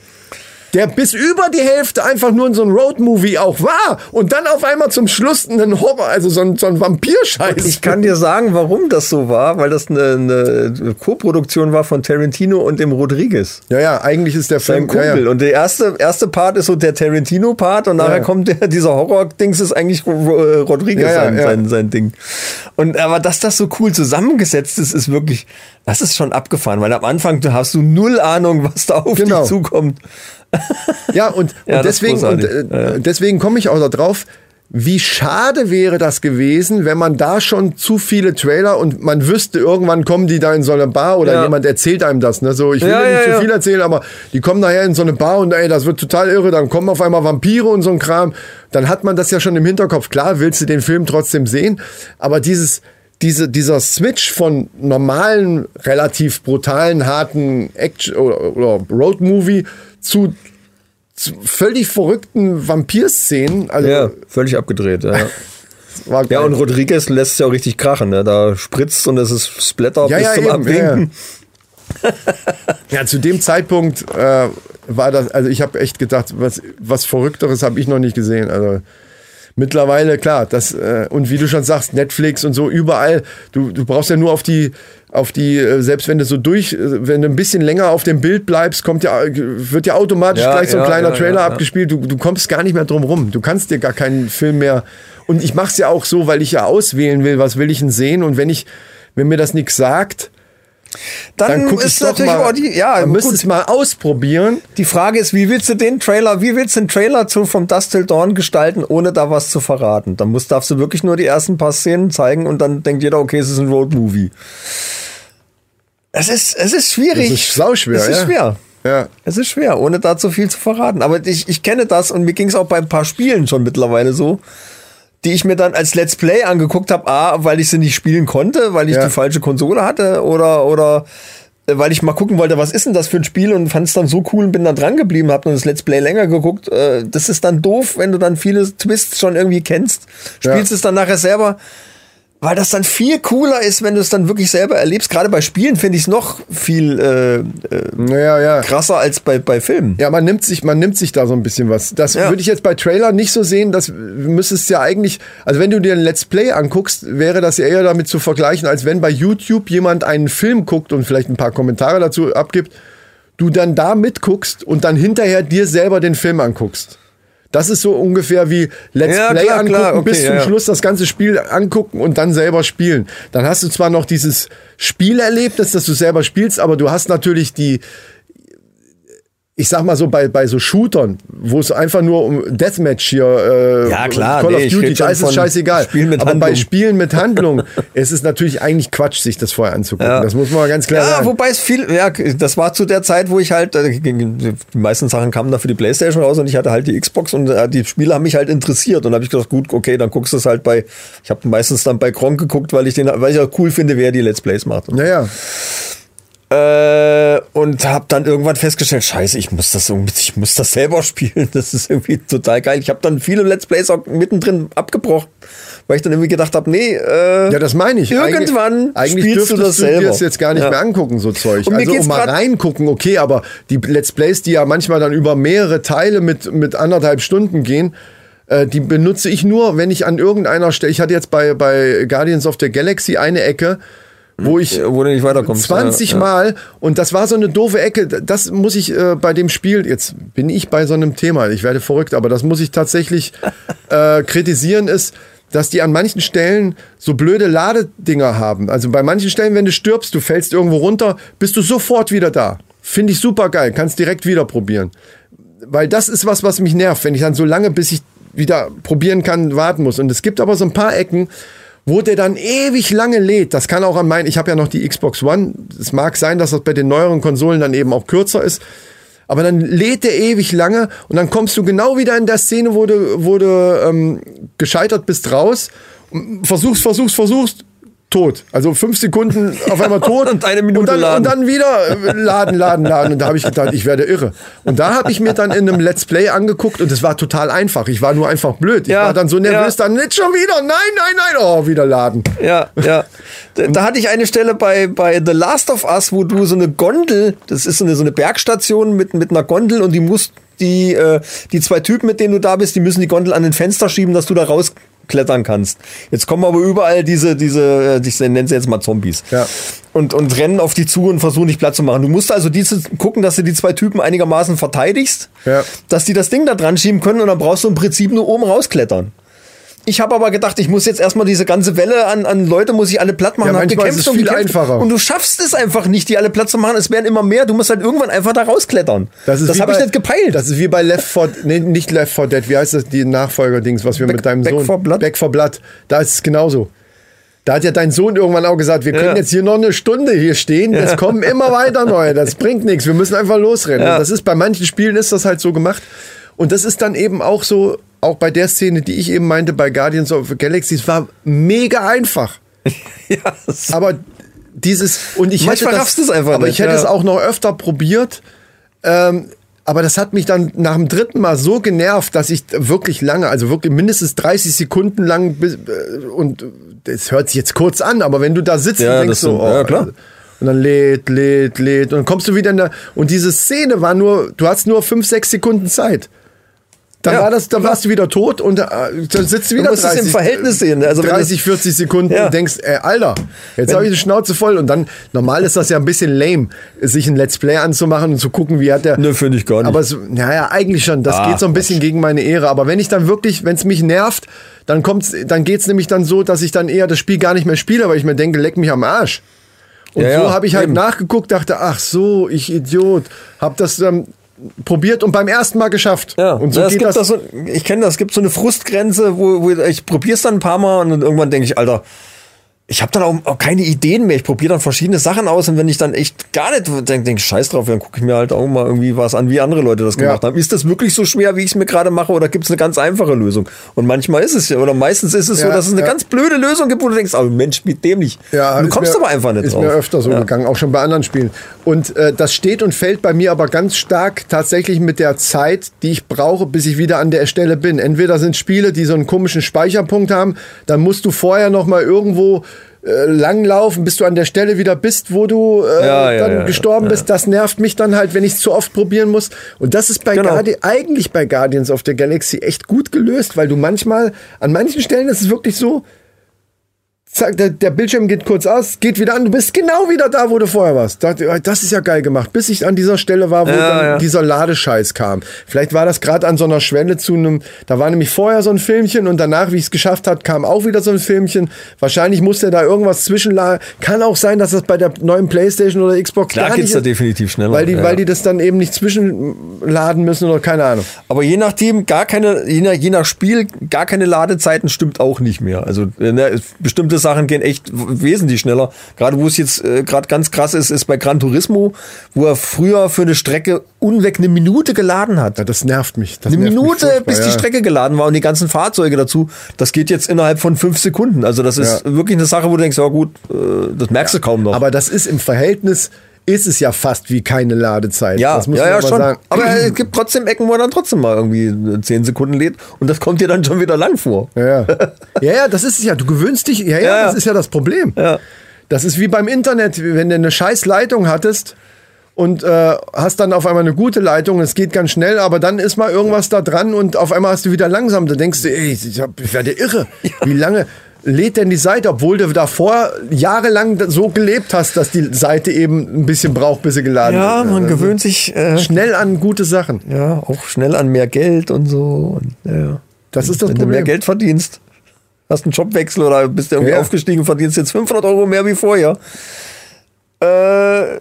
[SPEAKER 2] Der bis über die Hälfte einfach nur in so ein Roadmovie auch war und dann auf einmal zum Schluss einen Horror, also so ein, so ein Vampirscheiß.
[SPEAKER 1] Ich kann dir sagen, warum das so war, weil das eine, eine Co-Produktion war von Tarantino und dem Rodriguez.
[SPEAKER 2] ja, ja, eigentlich ist der Film. Ja,
[SPEAKER 1] Kumpel.
[SPEAKER 2] ja.
[SPEAKER 1] Und der erste, erste Part ist so der Tarantino-Part und nachher
[SPEAKER 2] Ja.
[SPEAKER 1] kommt der, dieser Horror-Dings ist eigentlich äh, Rodriguez
[SPEAKER 2] Ja, ja,
[SPEAKER 1] sein,
[SPEAKER 2] ja.
[SPEAKER 1] Sein, sein Ding. Und aber dass das so cool zusammengesetzt ist, ist wirklich, das ist schon abgefahren, weil am Anfang du hast du null Ahnung, was da auf
[SPEAKER 2] Genau.
[SPEAKER 1] dich zukommt. (laughs)
[SPEAKER 2] Ja, und,
[SPEAKER 1] Ja,
[SPEAKER 2] und deswegen, und, äh,
[SPEAKER 1] Ja,
[SPEAKER 2] deswegen komme ich auch da drauf. Wie schade wäre das gewesen, wenn man da schon zu viele Trailer und man wüsste, irgendwann kommen die da in so eine Bar oder
[SPEAKER 1] Ja.
[SPEAKER 2] jemand erzählt einem das. Ne? So, ich will
[SPEAKER 1] Ja,
[SPEAKER 2] nicht zu viel erzählen, aber die kommen nachher in so eine Bar und ey, das wird total irre. Dann kommen auf einmal Vampire und so ein Kram. Dann hat man das ja schon im Hinterkopf. Klar, willst du den Film trotzdem sehen, aber dieses diese, dieser Switch von normalen, relativ brutalen, harten Action oder, oder Road-Movie zu zu völlig verrückten Vampirszenen. Also
[SPEAKER 1] Ja, völlig abgedreht. Ja, (laughs) ja und Rodriguez lässt es ja auch richtig krachen. Ne? Da spritzt und es ist Splatter
[SPEAKER 2] Ja,
[SPEAKER 1] bis
[SPEAKER 2] ja,
[SPEAKER 1] zum
[SPEAKER 2] eben,
[SPEAKER 1] Abwinken.
[SPEAKER 2] ja, (laughs) zu dem Zeitpunkt äh, war das, also ich habe echt gedacht, was, was Verrückteres habe ich noch nicht gesehen. Also mittlerweile, klar, das, äh, und wie du schon sagst, Netflix und so, überall, du, du brauchst ja nur auf die, auf die, äh, selbst wenn du so durch, äh, wenn du ein bisschen länger auf dem Bild bleibst, kommt ja, wird ja automatisch
[SPEAKER 1] Ja,
[SPEAKER 2] gleich so ein
[SPEAKER 1] ja,
[SPEAKER 2] kleiner
[SPEAKER 1] ja,
[SPEAKER 2] Trailer abgespielt. Du, du kommst gar nicht mehr drum rum. Du kannst dir gar keinen Film mehr. Und ich mache es ja auch so, weil ich ja auswählen will, was will ich denn sehen. Und wenn ich, wenn mir das nichts sagt,
[SPEAKER 1] Dann,
[SPEAKER 2] dann
[SPEAKER 1] ist natürlich
[SPEAKER 2] mal,
[SPEAKER 1] auch die, ja, gut.
[SPEAKER 2] es mal ausprobieren.
[SPEAKER 1] Die Frage ist, wie willst du den Trailer, wie willst du den Trailer zu From Dust Till Dawn gestalten, ohne da was zu verraten? Dann musst, darfst du wirklich nur die ersten paar Szenen zeigen und dann denkt jeder, okay, es ist ein Road-Movie. Es ist, es ist schwierig.
[SPEAKER 2] Es ist sauschwer,
[SPEAKER 1] Es ist
[SPEAKER 2] ja.
[SPEAKER 1] schwer.
[SPEAKER 2] Ja.
[SPEAKER 1] Es ist schwer, ohne da zu viel zu verraten. Aber ich, ich kenne das und mir ging es auch bei ein paar Spielen schon mittlerweile so, die ich mir dann als Let's Play angeguckt habe, A, weil ich sie nicht spielen konnte, weil ich
[SPEAKER 2] Ja.
[SPEAKER 1] die falsche Konsole hatte oder, oder äh, weil ich mal gucken wollte, was ist denn das für ein Spiel und fand es dann so cool und bin dann dran geblieben, hab dann das Let's Play länger geguckt. Äh, Das ist dann doof, wenn du dann viele Twists schon irgendwie kennst, spielst
[SPEAKER 2] Ja.
[SPEAKER 1] es dann nachher selber. Weil das dann viel cooler ist, wenn du es dann wirklich selber erlebst. Gerade bei Spielen finde ich es noch viel äh, äh,
[SPEAKER 2] Ja, ja.
[SPEAKER 1] krasser als bei, bei Filmen.
[SPEAKER 2] Ja, man nimmt sich, man nimmt sich da so ein bisschen was. Das
[SPEAKER 1] Ja.
[SPEAKER 2] würde ich jetzt bei Trailer nicht so sehen. Das müsstest ja eigentlich, also wenn du dir ein Let's Play anguckst, wäre das ja eher damit zu vergleichen, als wenn bei YouTube jemand einen Film guckt und vielleicht ein paar Kommentare dazu abgibt, du dann da mitguckst und dann hinterher dir selber den Film anguckst. Das ist so ungefähr wie Let's
[SPEAKER 1] Ja,
[SPEAKER 2] Play
[SPEAKER 1] klar,
[SPEAKER 2] angucken,
[SPEAKER 1] klar, okay,
[SPEAKER 2] bis zum
[SPEAKER 1] ja, ja.
[SPEAKER 2] Schluss das ganze Spiel angucken und dann selber spielen. Dann hast du zwar noch dieses Spielerlebnis, dass du selber spielst, aber du hast natürlich die, ich sag mal so, bei, bei so Shootern, wo es einfach nur um Deathmatch hier, äh,
[SPEAKER 1] Ja, klar,
[SPEAKER 2] Call
[SPEAKER 1] nee,
[SPEAKER 2] of Duty, da ist es scheißegal.
[SPEAKER 1] Spielen mit
[SPEAKER 2] Aber bei
[SPEAKER 1] Handlung.
[SPEAKER 2] Spielen mit (laughs) Handlung ist es natürlich eigentlich Quatsch, sich das vorher anzugucken.
[SPEAKER 1] Ja.
[SPEAKER 2] Das muss man mal ganz klar
[SPEAKER 1] Ja,
[SPEAKER 2] sagen.
[SPEAKER 1] wobei es viel, ja, das war zu der Zeit, wo ich halt, äh, die meisten Sachen kamen da für die Playstation raus und ich hatte halt die Xbox und äh, die Spiele haben mich halt interessiert und da habe ich gedacht, gut, okay, dann guckst du es halt bei, ich habe meistens dann bei Gronk geguckt, weil ich den, weil ich ja cool finde, wer die Let's Plays macht.
[SPEAKER 2] Ja, ja.
[SPEAKER 1] Äh, und habe dann irgendwann festgestellt, scheiße, ich muss das irgendwie, ich muss das selber (laughs) spielen. Das ist irgendwie total geil. Ich habe dann viele Let's Plays auch mittendrin abgebrochen, weil ich dann irgendwie gedacht habe, nee, äh,
[SPEAKER 2] Ja, das meine ich.
[SPEAKER 1] Irgendwann
[SPEAKER 2] eigentlich,
[SPEAKER 1] spielst du das
[SPEAKER 2] du dir
[SPEAKER 1] selber.
[SPEAKER 2] das jetzt gar nicht
[SPEAKER 1] Ja.
[SPEAKER 2] mehr angucken, so Zeug.
[SPEAKER 1] Und
[SPEAKER 2] Also um mal reingucken, okay, aber die Let's Plays, die ja manchmal dann über mehrere Teile mit, mit anderthalb Stunden gehen, äh, die benutze ich nur, wenn ich an irgendeiner Stelle, ich hatte jetzt bei, bei Guardians of the Galaxy eine Ecke, wo ich
[SPEAKER 1] wo du nicht weiterkommst.
[SPEAKER 2] 20
[SPEAKER 1] ja, ja.
[SPEAKER 2] Mal und das war so eine doofe Ecke. Das muss ich äh, bei dem Spiel, jetzt bin ich bei so einem Thema, ich werde verrückt, aber das muss ich tatsächlich (laughs) äh, kritisieren, ist, dass die an manchen Stellen so blöde Ladedinger haben. Also bei manchen Stellen, wenn du stirbst, du fällst irgendwo runter, bist du sofort wieder da. Finde ich super geil, kannst direkt wieder probieren. Weil das ist was, was mich nervt, wenn ich dann so lange, bis ich wieder probieren kann, warten muss. Und es gibt aber so ein paar Ecken, wo der dann ewig lange lädt. Das kann auch an meinen, ich habe ja noch die Xbox One. Es mag sein, dass das bei den neueren Konsolen dann eben auch kürzer ist. Aber dann lädt der ewig lange und dann kommst du genau wieder in der Szene, wo du, wo du ähm, gescheitert bist, raus. Versuchst, versuchst, versuchst, tot. Also fünf Sekunden auf einmal tot. (laughs)
[SPEAKER 1] Und eine Minute
[SPEAKER 2] und dann,
[SPEAKER 1] laden.
[SPEAKER 2] Und dann wieder äh, laden, laden, laden. Und da habe ich gedacht, ich werde irre. Und da habe ich mir dann in einem Let's Play angeguckt und es war total einfach. Ich war nur einfach blöd. Ich
[SPEAKER 1] Ja,
[SPEAKER 2] war dann so nervös,
[SPEAKER 1] ja.
[SPEAKER 2] dann nicht schon wieder. Nein, nein, nein. Oh, wieder laden.
[SPEAKER 1] Ja, ja. (laughs) Da, da hatte ich eine Stelle bei, bei The Last of Us, wo du so eine Gondel, das ist so eine, so eine Bergstation mit, mit einer Gondel und die musst, die, äh, die zwei Typen, mit denen du da bist, die müssen die Gondel an den Fenster schieben, dass du da rausklettern kannst. Jetzt kommen aber überall diese, diese, äh, ich nenne sie jetzt mal Zombies.
[SPEAKER 2] Ja.
[SPEAKER 1] Und, und rennen auf die zu und versuchen dich platt zu machen. Du musst also diese, gucken, dass du die zwei Typen einigermaßen verteidigst,
[SPEAKER 2] Ja.
[SPEAKER 1] dass die das Ding da dran schieben können und dann brauchst du im Prinzip nur oben rausklettern. Ich habe aber gedacht, ich muss jetzt erstmal diese ganze Welle an, an Leute, muss ich alle platt machen.
[SPEAKER 2] Ja, manchmal ist es
[SPEAKER 1] und
[SPEAKER 2] viel
[SPEAKER 1] gekämpft.
[SPEAKER 2] einfacher.
[SPEAKER 1] Und du schaffst es einfach nicht, die alle platt zu machen. Es werden immer mehr. Du musst halt irgendwann einfach da rausklettern. Das,
[SPEAKER 2] wie
[SPEAKER 1] habe ich nicht gepeilt.
[SPEAKER 2] Das ist wie bei Left 4, nee, nicht Left 4 Dead, wie heißt das, die Nachfolger-Dings, was wir
[SPEAKER 1] Back-
[SPEAKER 2] mit deinem
[SPEAKER 1] Back
[SPEAKER 2] Sohn...
[SPEAKER 1] 4 Blood?
[SPEAKER 2] Back 4 Blood. Da ist es genauso. Da hat ja dein Sohn irgendwann auch gesagt, wir können
[SPEAKER 1] Ja.
[SPEAKER 2] jetzt hier noch eine Stunde hier stehen, es kommen immer weiter neue, das (laughs) bringt nichts, wir müssen einfach losrennen.
[SPEAKER 1] Ja.
[SPEAKER 2] Das ist, bei manchen Spielen ist das halt so gemacht. Und das ist dann eben auch so, auch bei der Szene, die ich eben meinte, bei Guardians of the Galaxy, es war mega einfach. (laughs)
[SPEAKER 1] ja,
[SPEAKER 2] Aber dieses und ich
[SPEAKER 1] Manchmal
[SPEAKER 2] hätte das,
[SPEAKER 1] du's einfach
[SPEAKER 2] aber
[SPEAKER 1] nicht,
[SPEAKER 2] ich hätte
[SPEAKER 1] ja.
[SPEAKER 2] es auch noch öfter probiert. Ähm, aber das hat mich dann nach dem dritten Mal so genervt, dass ich wirklich lange, also wirklich mindestens 30 Sekunden lang äh, und das hört sich jetzt kurz an, aber wenn du da sitzt
[SPEAKER 1] Ja,
[SPEAKER 2] und denkst so, oh,
[SPEAKER 1] ja, klar.
[SPEAKER 2] und dann lädt, lädt, lädt und dann kommst du wieder in der und diese Szene war nur, du hast nur fünf, sechs Sekunden Zeit. Dann
[SPEAKER 1] Ja,
[SPEAKER 2] war das, dann
[SPEAKER 1] klar.
[SPEAKER 2] warst du wieder tot und äh, dann sitzt du wieder
[SPEAKER 1] musst es im Verhältnis sehen, ne? Also wenn
[SPEAKER 2] 30, 40 Sekunden
[SPEAKER 1] Ja.
[SPEAKER 2] und denkst, ey, Alter, jetzt habe ich die Schnauze voll. Und dann, normal ist das ja ein bisschen lame, sich ein Let's Play anzumachen und zu gucken, wie hat der.
[SPEAKER 1] Nö, finde ich gar nicht.
[SPEAKER 2] Aber es, naja, eigentlich schon. Das
[SPEAKER 1] Ah,
[SPEAKER 2] geht so ein bisschen gegen meine Ehre. Aber wenn ich dann wirklich, wenn es mich nervt, dann kommt's, dann geht's nämlich dann so, dass ich dann eher das Spiel gar nicht mehr spiele, weil ich mir denke, leck mich am Arsch. Und
[SPEAKER 1] Ja,
[SPEAKER 2] so habe ich halt
[SPEAKER 1] eben.
[SPEAKER 2] nachgeguckt, dachte, ach so, ich Idiot, hab das ähm, probiert und beim ersten Mal geschafft.
[SPEAKER 1] Ja,
[SPEAKER 2] und so
[SPEAKER 1] ja, es gibt
[SPEAKER 2] das.
[SPEAKER 1] das so, ich kenne das, es gibt so eine Frustgrenze, wo, wo ich probiere es dann ein paar Mal und dann irgendwann denke ich, Alter, ich habe dann auch, keine Ideen mehr. Ich probiere dann verschiedene Sachen aus und wenn ich dann echt gar nicht denke, denk, scheiß drauf, dann gucke ich mir halt auch mal irgendwie was an, wie andere Leute das gemacht
[SPEAKER 2] Ja.
[SPEAKER 1] haben. Ist das wirklich so schwer, wie ich es mir gerade mache, oder gibt es eine ganz einfache Lösung? Und manchmal ist es ja, oder meistens ist es so,
[SPEAKER 2] Ja,
[SPEAKER 1] dass es eine
[SPEAKER 2] ja.
[SPEAKER 1] ganz blöde Lösung gibt, wo du denkst, oh Mensch, mit dem nicht.
[SPEAKER 2] Ja,
[SPEAKER 1] du
[SPEAKER 2] ist
[SPEAKER 1] kommst
[SPEAKER 2] mir-
[SPEAKER 1] aber einfach nicht
[SPEAKER 2] Ist
[SPEAKER 1] drauf.
[SPEAKER 2] mir öfter so gegangen, auch schon bei anderen Spielen. Und äh, das steht und fällt bei mir aber ganz stark tatsächlich mit der Zeit, die ich brauche, bis ich wieder an der Stelle bin. Entweder sind Spiele, die so einen komischen Speicherpunkt haben, dann musst du vorher noch mal irgendwo äh, langlaufen, bis du an der Stelle wieder bist, wo du äh,
[SPEAKER 1] Ja, ja,
[SPEAKER 2] dann
[SPEAKER 1] ja,
[SPEAKER 2] gestorben bist. Das nervt mich dann halt, wenn ich es zu oft probieren muss. Und das ist bei
[SPEAKER 1] Genau.
[SPEAKER 2] Guardi eigentlich bei Guardians of the Galaxy echt gut gelöst, weil du manchmal, an manchen Stellen ist es wirklich so, zack, der, der Bildschirm geht kurz aus, geht wieder an, du bist genau wieder da, wo du vorher warst. Da- Das ist ja geil gemacht, bis ich an dieser Stelle war, wo
[SPEAKER 1] Ja,
[SPEAKER 2] dann
[SPEAKER 1] ja.
[SPEAKER 2] dieser Ladescheiß kam. Vielleicht war das gerade an so einer Schwelle zu einem, da war nämlich vorher so ein Filmchen und danach, wie ich es geschafft hat, kam auch wieder so ein Filmchen. Wahrscheinlich musste da irgendwas zwischenladen. Kann auch sein, dass das bei der neuen Playstation oder Xbox
[SPEAKER 1] Klar
[SPEAKER 2] gar
[SPEAKER 1] geht's
[SPEAKER 2] nicht
[SPEAKER 1] da definitiv schneller.
[SPEAKER 2] Weil die,
[SPEAKER 1] ja.
[SPEAKER 2] weil die das dann eben nicht zwischenladen müssen oder keine Ahnung.
[SPEAKER 1] Aber je nachdem, gar keine, je nach, je nach Spiel, gar keine Ladezeiten stimmt auch nicht mehr. Also äh, ne, es- bestimmte Sachen gehen echt wesentlich schneller. Gerade wo es jetzt äh, gerade ganz krass ist, ist bei Gran Turismo, wo er früher für eine Strecke unweg eine Minute geladen hat.
[SPEAKER 2] Ja, das nervt mich. Das
[SPEAKER 1] Eine
[SPEAKER 2] nervt mich
[SPEAKER 1] Minute,
[SPEAKER 2] furchtbar,
[SPEAKER 1] bis die. Strecke geladen war und die ganzen Fahrzeuge dazu. Das geht jetzt innerhalb von fünf Sekunden. Also das ist
[SPEAKER 2] Ja.
[SPEAKER 1] wirklich eine Sache, wo du denkst, ja gut, äh, das merkst du kaum noch.
[SPEAKER 2] Aber das ist im Verhältnis ist es ja fast wie keine Ladezeit.
[SPEAKER 1] Ja,
[SPEAKER 2] das muss
[SPEAKER 1] ja,
[SPEAKER 2] man
[SPEAKER 1] ja, schon.
[SPEAKER 2] sagen.
[SPEAKER 1] Aber es gibt trotzdem Ecken, wo er dann trotzdem mal irgendwie 10 Sekunden lädt und das kommt dir dann schon wieder lang vor.
[SPEAKER 2] Ja, (laughs) ja. ja, das ist es ja. Du gewöhnst dich. Ja, ja,
[SPEAKER 1] Ja, ja.
[SPEAKER 2] das ist ja das Problem.
[SPEAKER 1] Ja.
[SPEAKER 2] Das ist wie beim Internet, wenn du eine scheiß Leitung hattest und äh, hast dann auf einmal eine gute Leitung, es geht ganz schnell, aber dann ist mal irgendwas da dran und auf einmal hast du wieder langsam. Da denkst du, ey, ich, hab, ich werde irre. (laughs) Wie lange lädt denn die Seite, obwohl du davor jahrelang so gelebt hast, dass die Seite eben ein bisschen braucht, bis sie geladen
[SPEAKER 1] Ja,
[SPEAKER 2] wird.
[SPEAKER 1] man
[SPEAKER 2] Also
[SPEAKER 1] gewöhnt sich äh,
[SPEAKER 2] Schnell an gute Sachen.
[SPEAKER 1] ja, auch schnell an mehr Geld und so. Und, ja.
[SPEAKER 2] Das ist das
[SPEAKER 1] Wenn du mehr
[SPEAKER 2] Problem.
[SPEAKER 1] Geld verdienst, hast einen Jobwechsel oder bist du irgendwie
[SPEAKER 2] Ja.
[SPEAKER 1] aufgestiegen, verdienst jetzt 500 Euro mehr wie vorher. Äh,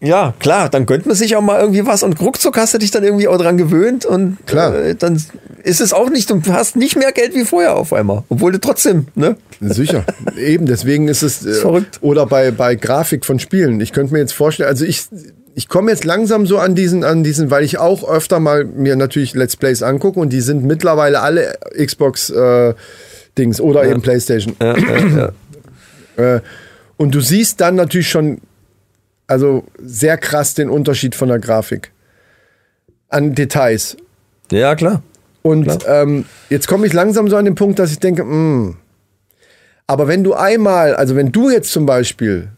[SPEAKER 1] ja, klar, dann gönnt man sich auch mal irgendwie was und ruckzuck hast du dich dann irgendwie auch dran gewöhnt und
[SPEAKER 2] Klar.
[SPEAKER 1] Äh, dann ist es auch nicht, du hast nicht mehr Geld wie vorher auf einmal, obwohl du trotzdem, ne?
[SPEAKER 2] Sicher. Eben, deswegen ist es. Äh,
[SPEAKER 1] verrückt.
[SPEAKER 2] Oder bei, bei Grafik von Spielen. Ich könnte mir jetzt vorstellen, also ich, ich komme jetzt langsam so an diesen, an diesen, weil ich auch öfter mal mir natürlich Let's Plays angucke und die sind mittlerweile alle Xbox äh, Dings oder eben Playstation.
[SPEAKER 1] Ja, ja, ja.
[SPEAKER 2] Äh, und du siehst dann natürlich schon, also sehr krass den Unterschied von der Grafik. An Details.
[SPEAKER 1] ja klar.
[SPEAKER 2] Und
[SPEAKER 1] Klar.
[SPEAKER 2] ähm, jetzt komme ich langsam so an den Punkt, dass ich denke, mh, aber wenn du einmal, also wenn du jetzt zum Beispiel,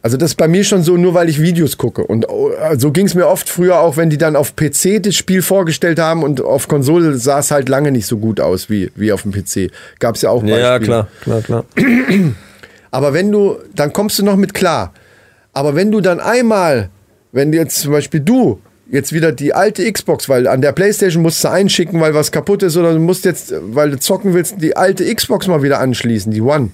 [SPEAKER 2] also das ist bei mir schon so, nur weil ich Videos gucke. Und äh, so ging es mir oft früher auch, wenn die dann auf PC das Spiel vorgestellt haben und auf Konsole sah es halt lange nicht so gut aus wie, wie auf dem PC. Gab es ja auch Beispiele.
[SPEAKER 1] Ja, klar, klar, klar.
[SPEAKER 2] Aber wenn du, dann kommst du noch mit klar. Aber wenn du dann einmal, wenn jetzt zum Beispiel du jetzt wieder die alte Xbox, weil an der Playstation musst du einschicken, weil was kaputt ist, oder du musst jetzt, weil du zocken willst, die alte Xbox mal wieder anschließen, die One.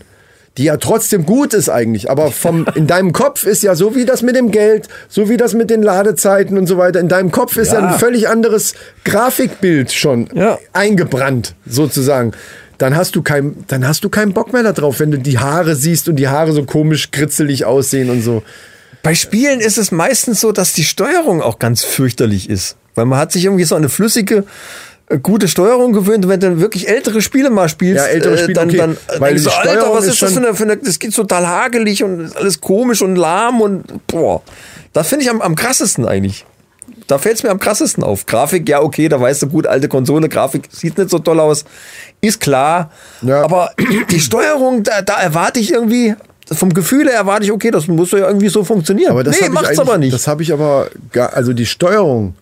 [SPEAKER 2] Die ja trotzdem gut ist eigentlich, aber vom, in deinem Kopf ist ja so wie das mit dem Geld, so wie das mit den Ladezeiten und so weiter. In deinem Kopf ist ja,
[SPEAKER 1] Ja.
[SPEAKER 2] ein völlig anderes Grafikbild schon
[SPEAKER 1] Ja.
[SPEAKER 2] eingebrannt, sozusagen. Dann hast du kein, dann hast du keinen Bock mehr darauf, wenn du die Haare siehst und die Haare so komisch kritzelig aussehen und so.
[SPEAKER 1] Bei Spielen ist es meistens so, dass die Steuerung auch ganz fürchterlich ist. Weil man hat sich irgendwie so eine flüssige, äh, gute Steuerung gewöhnt. Und wenn du wirklich ältere Spiele mal spielst,
[SPEAKER 2] Ja, ältere Spiele,
[SPEAKER 1] dann,
[SPEAKER 2] okay.
[SPEAKER 1] dann
[SPEAKER 2] Weil
[SPEAKER 1] denkst du, Alter, was
[SPEAKER 2] ist
[SPEAKER 1] ist das für eine, für eine, das geht total hagelig und alles komisch und lahm und boah. Das finde ich am, am krassesten eigentlich. Da fällt es mir am krassesten auf. Grafik, ja, okay, da weißt du gut, alte Konsole, Grafik sieht nicht so toll aus. Ist klar.
[SPEAKER 2] Ja.
[SPEAKER 1] Aber (clears throat) die Steuerung, da, da erwarte ich irgendwie, vom Gefühl her erwarte ich, okay, das muss ja irgendwie so funktionieren.
[SPEAKER 2] Aber das
[SPEAKER 1] nee, macht's aber nicht.
[SPEAKER 2] Das habe ich aber, gar, also die Steuerung,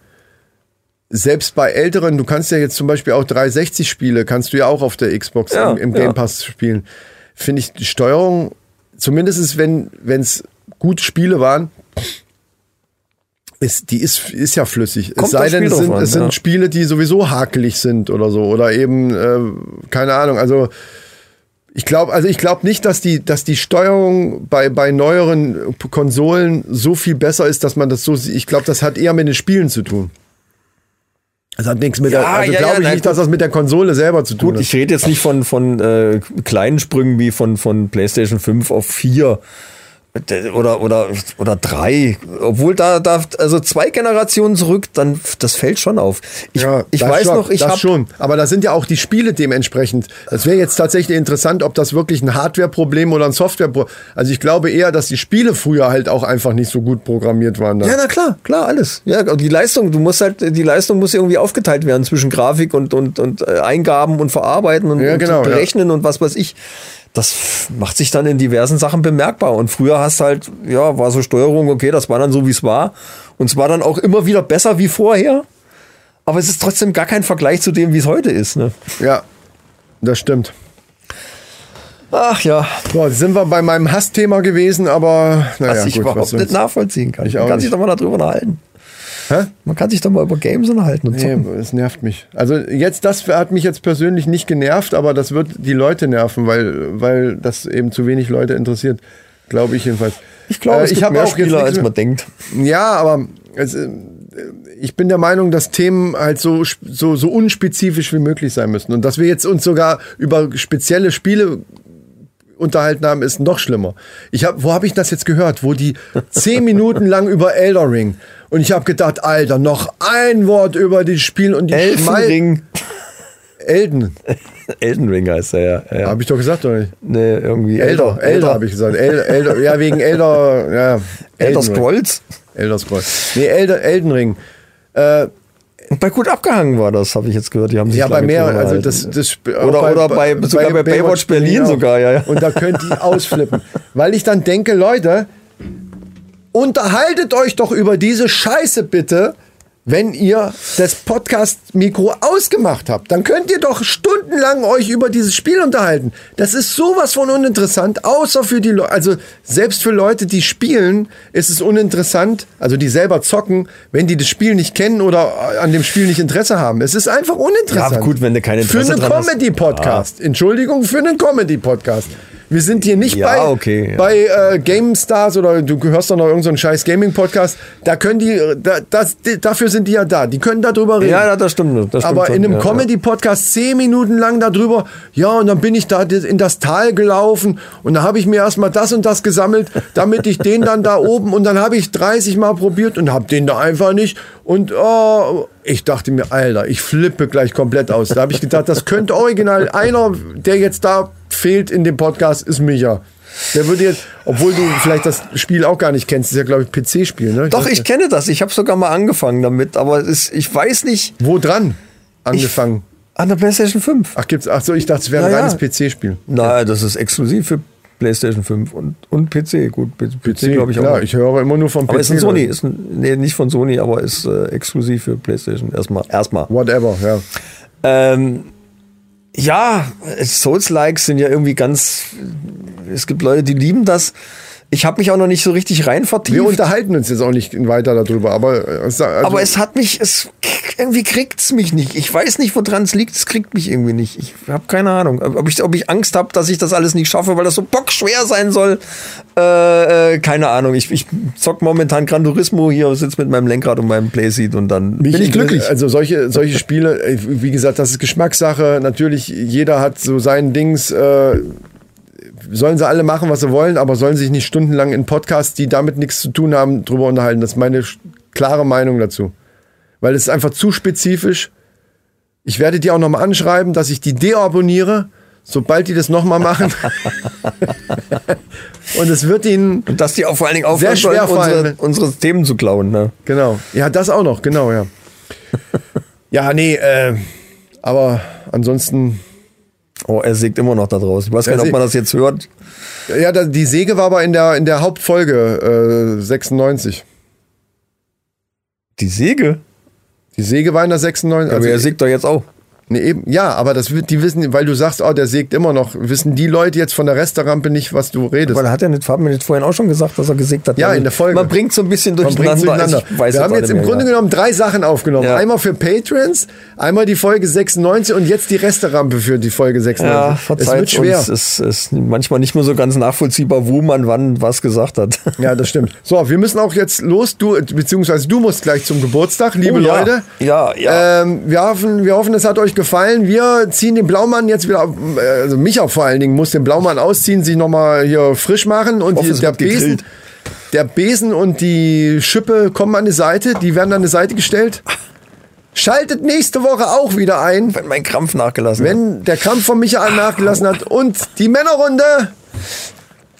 [SPEAKER 2] selbst bei älteren, du kannst ja jetzt zum Beispiel auch 360 Spiele, kannst du ja auch auf der Xbox
[SPEAKER 1] Ja,
[SPEAKER 2] im, im Game
[SPEAKER 1] ja.
[SPEAKER 2] Pass spielen. Finde ich die Steuerung, zumindest wenn es gute Spiele waren, ist, die ist, ist ja flüssig.
[SPEAKER 1] Kommt
[SPEAKER 2] es sei denn, es sind,
[SPEAKER 1] an,
[SPEAKER 2] es sind
[SPEAKER 1] ja.
[SPEAKER 2] Spiele, die sowieso hakelig sind oder so. Oder eben, äh, keine Ahnung, also ich glaube, also ich glaube nicht, dass die, dass die Steuerung bei, bei neueren Konsolen so viel besser ist, dass man das so sieht. Ich glaube, das hat eher mit den Spielen zu tun. Das hat nichts mit
[SPEAKER 1] Ja,
[SPEAKER 2] der, also
[SPEAKER 1] ja,
[SPEAKER 2] glaube
[SPEAKER 1] ja,
[SPEAKER 2] ich
[SPEAKER 1] nein,
[SPEAKER 2] nicht, dass das mit der Konsole selber zu tun
[SPEAKER 1] Gut,
[SPEAKER 2] hat.
[SPEAKER 1] ich rede jetzt nicht von, von äh, kleinen Sprüngen wie von, von PlayStation 5 auf 4 D- oder, oder, oder 3. Obwohl da, da, also zwei Generationen zurück, dann, das fällt schon auf. Ich, ich
[SPEAKER 2] das
[SPEAKER 1] weiß
[SPEAKER 2] schon,
[SPEAKER 1] noch, ich habe
[SPEAKER 2] schon. Aber da sind ja auch die Spiele dementsprechend. Das wäre jetzt tatsächlich interessant, ob das wirklich ein Hardware-Problem oder ein Software-Problem. Also ich glaube eher, dass die Spiele früher halt auch einfach nicht so gut programmiert waren. Dann.
[SPEAKER 1] Ja, na klar, klar, alles. Ja, die Leistung, du musst halt, die Leistung muss irgendwie aufgeteilt werden zwischen Grafik und, und, und äh, Eingaben und Verarbeiten und,
[SPEAKER 2] Ja, genau,
[SPEAKER 1] und Berechnen und was weiß ich. Das macht sich dann in diversen Sachen bemerkbar. Und früher hast halt, ja, war so Steuerung, okay, das war dann so, wie es war. Und es war dann auch immer wieder besser wie vorher. Aber es ist trotzdem gar kein Vergleich zu dem, wie es heute ist. Ne?
[SPEAKER 2] ja, das stimmt.
[SPEAKER 1] Ach ja,
[SPEAKER 2] So, sind wir bei meinem Hassthema gewesen, aber naja,
[SPEAKER 1] was ich
[SPEAKER 2] gut,
[SPEAKER 1] überhaupt
[SPEAKER 2] was
[SPEAKER 1] nicht nachvollziehen kann.
[SPEAKER 2] Ich auch
[SPEAKER 1] kann sich doch mal darüber unterhalten.
[SPEAKER 2] Hä?
[SPEAKER 1] Man kann sich doch mal über Games unterhalten und
[SPEAKER 2] Nee,
[SPEAKER 1] zocken.
[SPEAKER 2] es nervt mich. Also jetzt, das hat mich jetzt persönlich nicht genervt, aber das wird die Leute nerven, weil, weil das eben zu wenig Leute interessiert. Glaube ich jedenfalls.
[SPEAKER 1] Ich glaube,
[SPEAKER 2] Äh,
[SPEAKER 1] es gibt
[SPEAKER 2] hab
[SPEAKER 1] mehr
[SPEAKER 2] auch
[SPEAKER 1] Spieler, als man denkt.
[SPEAKER 2] Ja, aber es, äh, ich bin der Meinung, dass Themen halt so, so, so unspezifisch wie möglich sein müssen. Und dass wir jetzt uns sogar über spezielle Spiele unterhalten haben, ist noch schlimmer. Ich hab, wo habe ich das jetzt gehört? Wo die zehn Minuten lang über Elder Ring und ich habe gedacht, Alter, noch ein Wort über die Spiel und die
[SPEAKER 1] Elfenring.
[SPEAKER 2] Elden. (laughs)
[SPEAKER 1] Elden Ring heißt er, ja. ja.
[SPEAKER 2] Habe ich doch gesagt, oder nicht?
[SPEAKER 1] Nee, irgendwie
[SPEAKER 2] Elder, Elder habe ich gesagt. El, Elder, ja, wegen Elder, ja.
[SPEAKER 1] Elder
[SPEAKER 2] Elden Ring.
[SPEAKER 1] Scrolls.
[SPEAKER 2] Elder Scrolls. Nee, Elder, Elden Ring. Äh,
[SPEAKER 1] bei gut abgehangen war das, habe ich jetzt gehört. Die haben sich
[SPEAKER 2] ja, bei mehr, also das, das
[SPEAKER 1] Oder-
[SPEAKER 2] auch
[SPEAKER 1] oder bei- sogar bei Baywatch Berlin
[SPEAKER 2] auch.
[SPEAKER 1] sogar, ja, ja.
[SPEAKER 2] Und da könnt ihr ausflippen. Weil ich dann denke, Leute, unterhaltet euch doch über diese Scheiße bitte, wenn ihr das Podcast-Mikro ausgemacht habt. Dann könnt ihr doch stundenlang euch über dieses Spiel unterhalten. Das ist sowas von uninteressant, außer für die Leute, also selbst für Leute, die spielen, ist es uninteressant, also die selber zocken, wenn die das Spiel nicht kennen oder an dem Spiel nicht Interesse haben. Es ist einfach uninteressant.
[SPEAKER 1] Ja, gut, wenn du kein Interesse
[SPEAKER 2] Für einen
[SPEAKER 1] dran hast.
[SPEAKER 2] Comedy-Podcast. Entschuldigung, für einen Comedy-Podcast. Wir sind hier nicht
[SPEAKER 1] Ja,
[SPEAKER 2] bei,
[SPEAKER 1] okay, ja.
[SPEAKER 2] bei äh, Game Stars oder du hörst doch noch irgendeinen scheiß Gaming-Podcast. Da können die, da, das, die, dafür sind die ja da. Die können darüber reden.
[SPEAKER 1] Ja, das stimmt. Das stimmt
[SPEAKER 2] Aber
[SPEAKER 1] schon,
[SPEAKER 2] in einem
[SPEAKER 1] ja.
[SPEAKER 2] Comedy-Podcast zehn Minuten lang darüber, ja, und dann bin ich da in das Tal gelaufen und da habe ich mir erstmal das und das gesammelt, damit ich den dann da oben und dann habe ich 30 Mal probiert und habe den da einfach nicht. Und oh, ich dachte mir, Alter, ich flippe gleich komplett aus. Da habe ich gedacht, das könnte original einer, der jetzt da fehlt in dem Podcast, ist Micha. Der würde jetzt, obwohl du vielleicht das Spiel auch gar nicht kennst, ist ja, glaube ich, PC-Spiel, ne?
[SPEAKER 1] Doch,
[SPEAKER 2] weiß
[SPEAKER 1] ich kenne das. Ich habe sogar mal angefangen damit, aber ist, ich weiß nicht.
[SPEAKER 2] Wo dran angefangen?
[SPEAKER 1] An der PlayStation 5.
[SPEAKER 2] Ach, gibt's, ach so, ich dachte, es wäre ein
[SPEAKER 1] Ja, ja.
[SPEAKER 2] reines PC-Spiel.
[SPEAKER 1] Nein, das ist exklusiv für PlayStation 5 und, und PC. Gut, PC, PC glaube ich auch.
[SPEAKER 2] Klar, ich höre immer nur vom PC.
[SPEAKER 1] aber ist ein Sony, ist ein, nee, nicht von Sony, aber ist äh, exklusiv für PlayStation. Erstmal. Erstmal.
[SPEAKER 2] Whatever, ja.
[SPEAKER 1] Ähm, ja, Souls-Likes sind ja irgendwie ganz. Es gibt Leute, die lieben das. Ich habe mich auch noch nicht so richtig rein vertieft.
[SPEAKER 2] Wir unterhalten uns jetzt auch nicht weiter darüber, aber, äh, also,
[SPEAKER 1] aber es hat mich, es irgendwie kriegt's mich nicht. Ich weiß nicht, woran es liegt. Es kriegt mich irgendwie nicht. Ich habe keine Ahnung, ob ich, ob ich Angst habe, dass ich das alles nicht schaffe, weil das so bockschwer sein soll. Äh, äh, keine Ahnung. Ich, ich zock momentan Gran Turismo hier, sitze mit meinem Lenkrad und meinem Playseat und dann
[SPEAKER 2] Mich
[SPEAKER 1] bin ich glücklich.
[SPEAKER 2] Also solche, solche Spiele, äh, wie gesagt, das ist Geschmackssache. Natürlich, jeder hat so sein Dings. Äh, sollen sie alle machen, was sie wollen, aber sollen sich nicht stundenlang in Podcasts, die damit nichts zu tun haben, drüber unterhalten. Das ist meine klare Meinung dazu. Weil es ist einfach zu spezifisch. Ich werde die auch nochmal anschreiben, dass ich die deabonniere, sobald die das nochmal machen. (laughs) Und es wird ihnen
[SPEAKER 1] Und dass die auch vor allen Dingen aufhören
[SPEAKER 2] Sehr schwer
[SPEAKER 1] sollen, unsere,
[SPEAKER 2] fallen.
[SPEAKER 1] unsere Themen zu klauen. Ne?
[SPEAKER 2] Genau. Ja, das auch noch, genau, ja. (laughs) ja, nee, äh, aber ansonsten,
[SPEAKER 1] Oh, er sägt immer noch da draußen. Ich weiß gar nicht, ob man das jetzt hört.
[SPEAKER 2] ja, die Säge war aber in der, in der Hauptfolge äh, 96.
[SPEAKER 1] Die Säge?
[SPEAKER 2] Die Säge war in der 96.
[SPEAKER 1] aber er
[SPEAKER 2] Also,
[SPEAKER 1] sägt doch jetzt auch.
[SPEAKER 2] Nee, eben, ja, aber das wird, die wissen, weil du sagst, oh, der sägt immer noch, wissen die Leute jetzt von der Resterampe nicht, was du redest.
[SPEAKER 1] Weil hat er nicht, Fabian jetzt vorhin auch schon gesagt, dass er gesägt hat.
[SPEAKER 2] Ja,
[SPEAKER 1] Also
[SPEAKER 2] in der Folge.
[SPEAKER 1] Man bringt so ein bisschen durcheinander. weiß
[SPEAKER 2] Wir haben jetzt
[SPEAKER 1] nicht
[SPEAKER 2] im
[SPEAKER 1] mehr,
[SPEAKER 2] Grunde
[SPEAKER 1] ja.
[SPEAKER 2] genommen drei Sachen aufgenommen.
[SPEAKER 1] Ja.
[SPEAKER 2] Einmal für Patrons, einmal die Folge 96 und jetzt die Resterampe für die Folge 96.
[SPEAKER 1] Ja,
[SPEAKER 2] es
[SPEAKER 1] verzeiht
[SPEAKER 2] wird schwer.
[SPEAKER 1] uns. Es ist manchmal nicht mehr so ganz nachvollziehbar, wo man wann was gesagt hat. (laughs)
[SPEAKER 2] Ja, das stimmt. So, wir müssen auch jetzt los. Du, beziehungsweise du musst gleich zum Geburtstag, liebe
[SPEAKER 1] Oh, ja.
[SPEAKER 2] Leute.
[SPEAKER 1] Ja, ja.
[SPEAKER 2] Ähm, wir, hoffen, wir hoffen, es hat euch gefallen. Wir ziehen den Blaumann jetzt wieder, äh, also Micha vor allen Dingen muss den Blaumann ausziehen, sich nochmal hier frisch machen und
[SPEAKER 1] hoffe,
[SPEAKER 2] die, der
[SPEAKER 1] gegrillt.
[SPEAKER 2] Besen. Der Besen und die Schippe kommen an die Seite, die werden an die Seite gestellt. Schaltet nächste Woche auch wieder ein,
[SPEAKER 1] Wenn mein Krampf nachgelassen hat.
[SPEAKER 2] wenn der Kampf von Michael nachgelassen hat und die Männerrunde.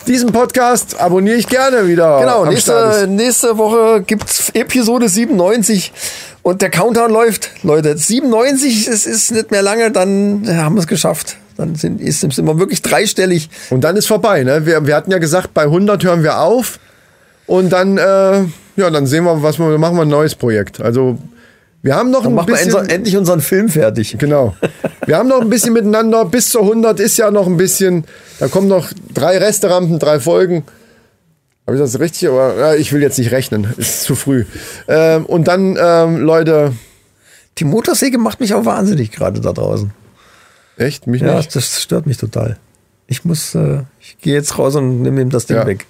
[SPEAKER 2] Diesen Podcast abonniere ich gerne wieder.
[SPEAKER 1] Genau, nächste, nächste Woche gibt's Episode 97 und der Countdown läuft. Leute, 97, es ist nicht mehr lange, dann haben wir es geschafft. Dann sind, ist, sind wir wirklich dreistellig.
[SPEAKER 2] Und dann ist vorbei. Ne? Wir, wir hatten ja gesagt, bei 100 hören wir auf. Und dann, äh, ja, dann sehen wir, was wir machen wir ein neues Projekt. Also wir haben noch
[SPEAKER 1] Dann
[SPEAKER 2] ein
[SPEAKER 1] machen wir
[SPEAKER 2] bisschen.
[SPEAKER 1] unser, endlich unseren Film fertig.
[SPEAKER 2] Genau. Wir haben noch ein bisschen miteinander. Bis zur 100 ist ja noch ein bisschen. Da kommen noch drei Resterampen, drei Folgen. Habe ich das richtig? Aber ja, ich will jetzt nicht rechnen. Ist zu früh. Ähm, und dann, ähm, Leute,
[SPEAKER 1] Die Motorsäge macht mich auch wahnsinnig gerade da draußen.
[SPEAKER 2] echt? Mich
[SPEAKER 1] Ja,
[SPEAKER 2] nicht?
[SPEAKER 1] das stört mich total. Ich muss, äh, ich gehe jetzt raus und nehme ihm das Ding
[SPEAKER 2] Ja.
[SPEAKER 1] weg.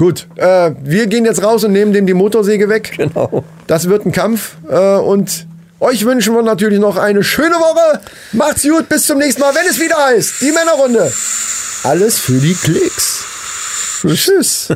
[SPEAKER 2] Gut. Äh, wir gehen jetzt raus und nehmen dem die Motorsäge weg.
[SPEAKER 1] Genau.
[SPEAKER 2] Das wird ein Kampf. Äh, und euch wünschen wir natürlich noch eine schöne Woche. Macht's gut, bis zum nächsten Mal, wenn es wieder heißt. Die Männerrunde. Alles für die Klicks. Tschüss.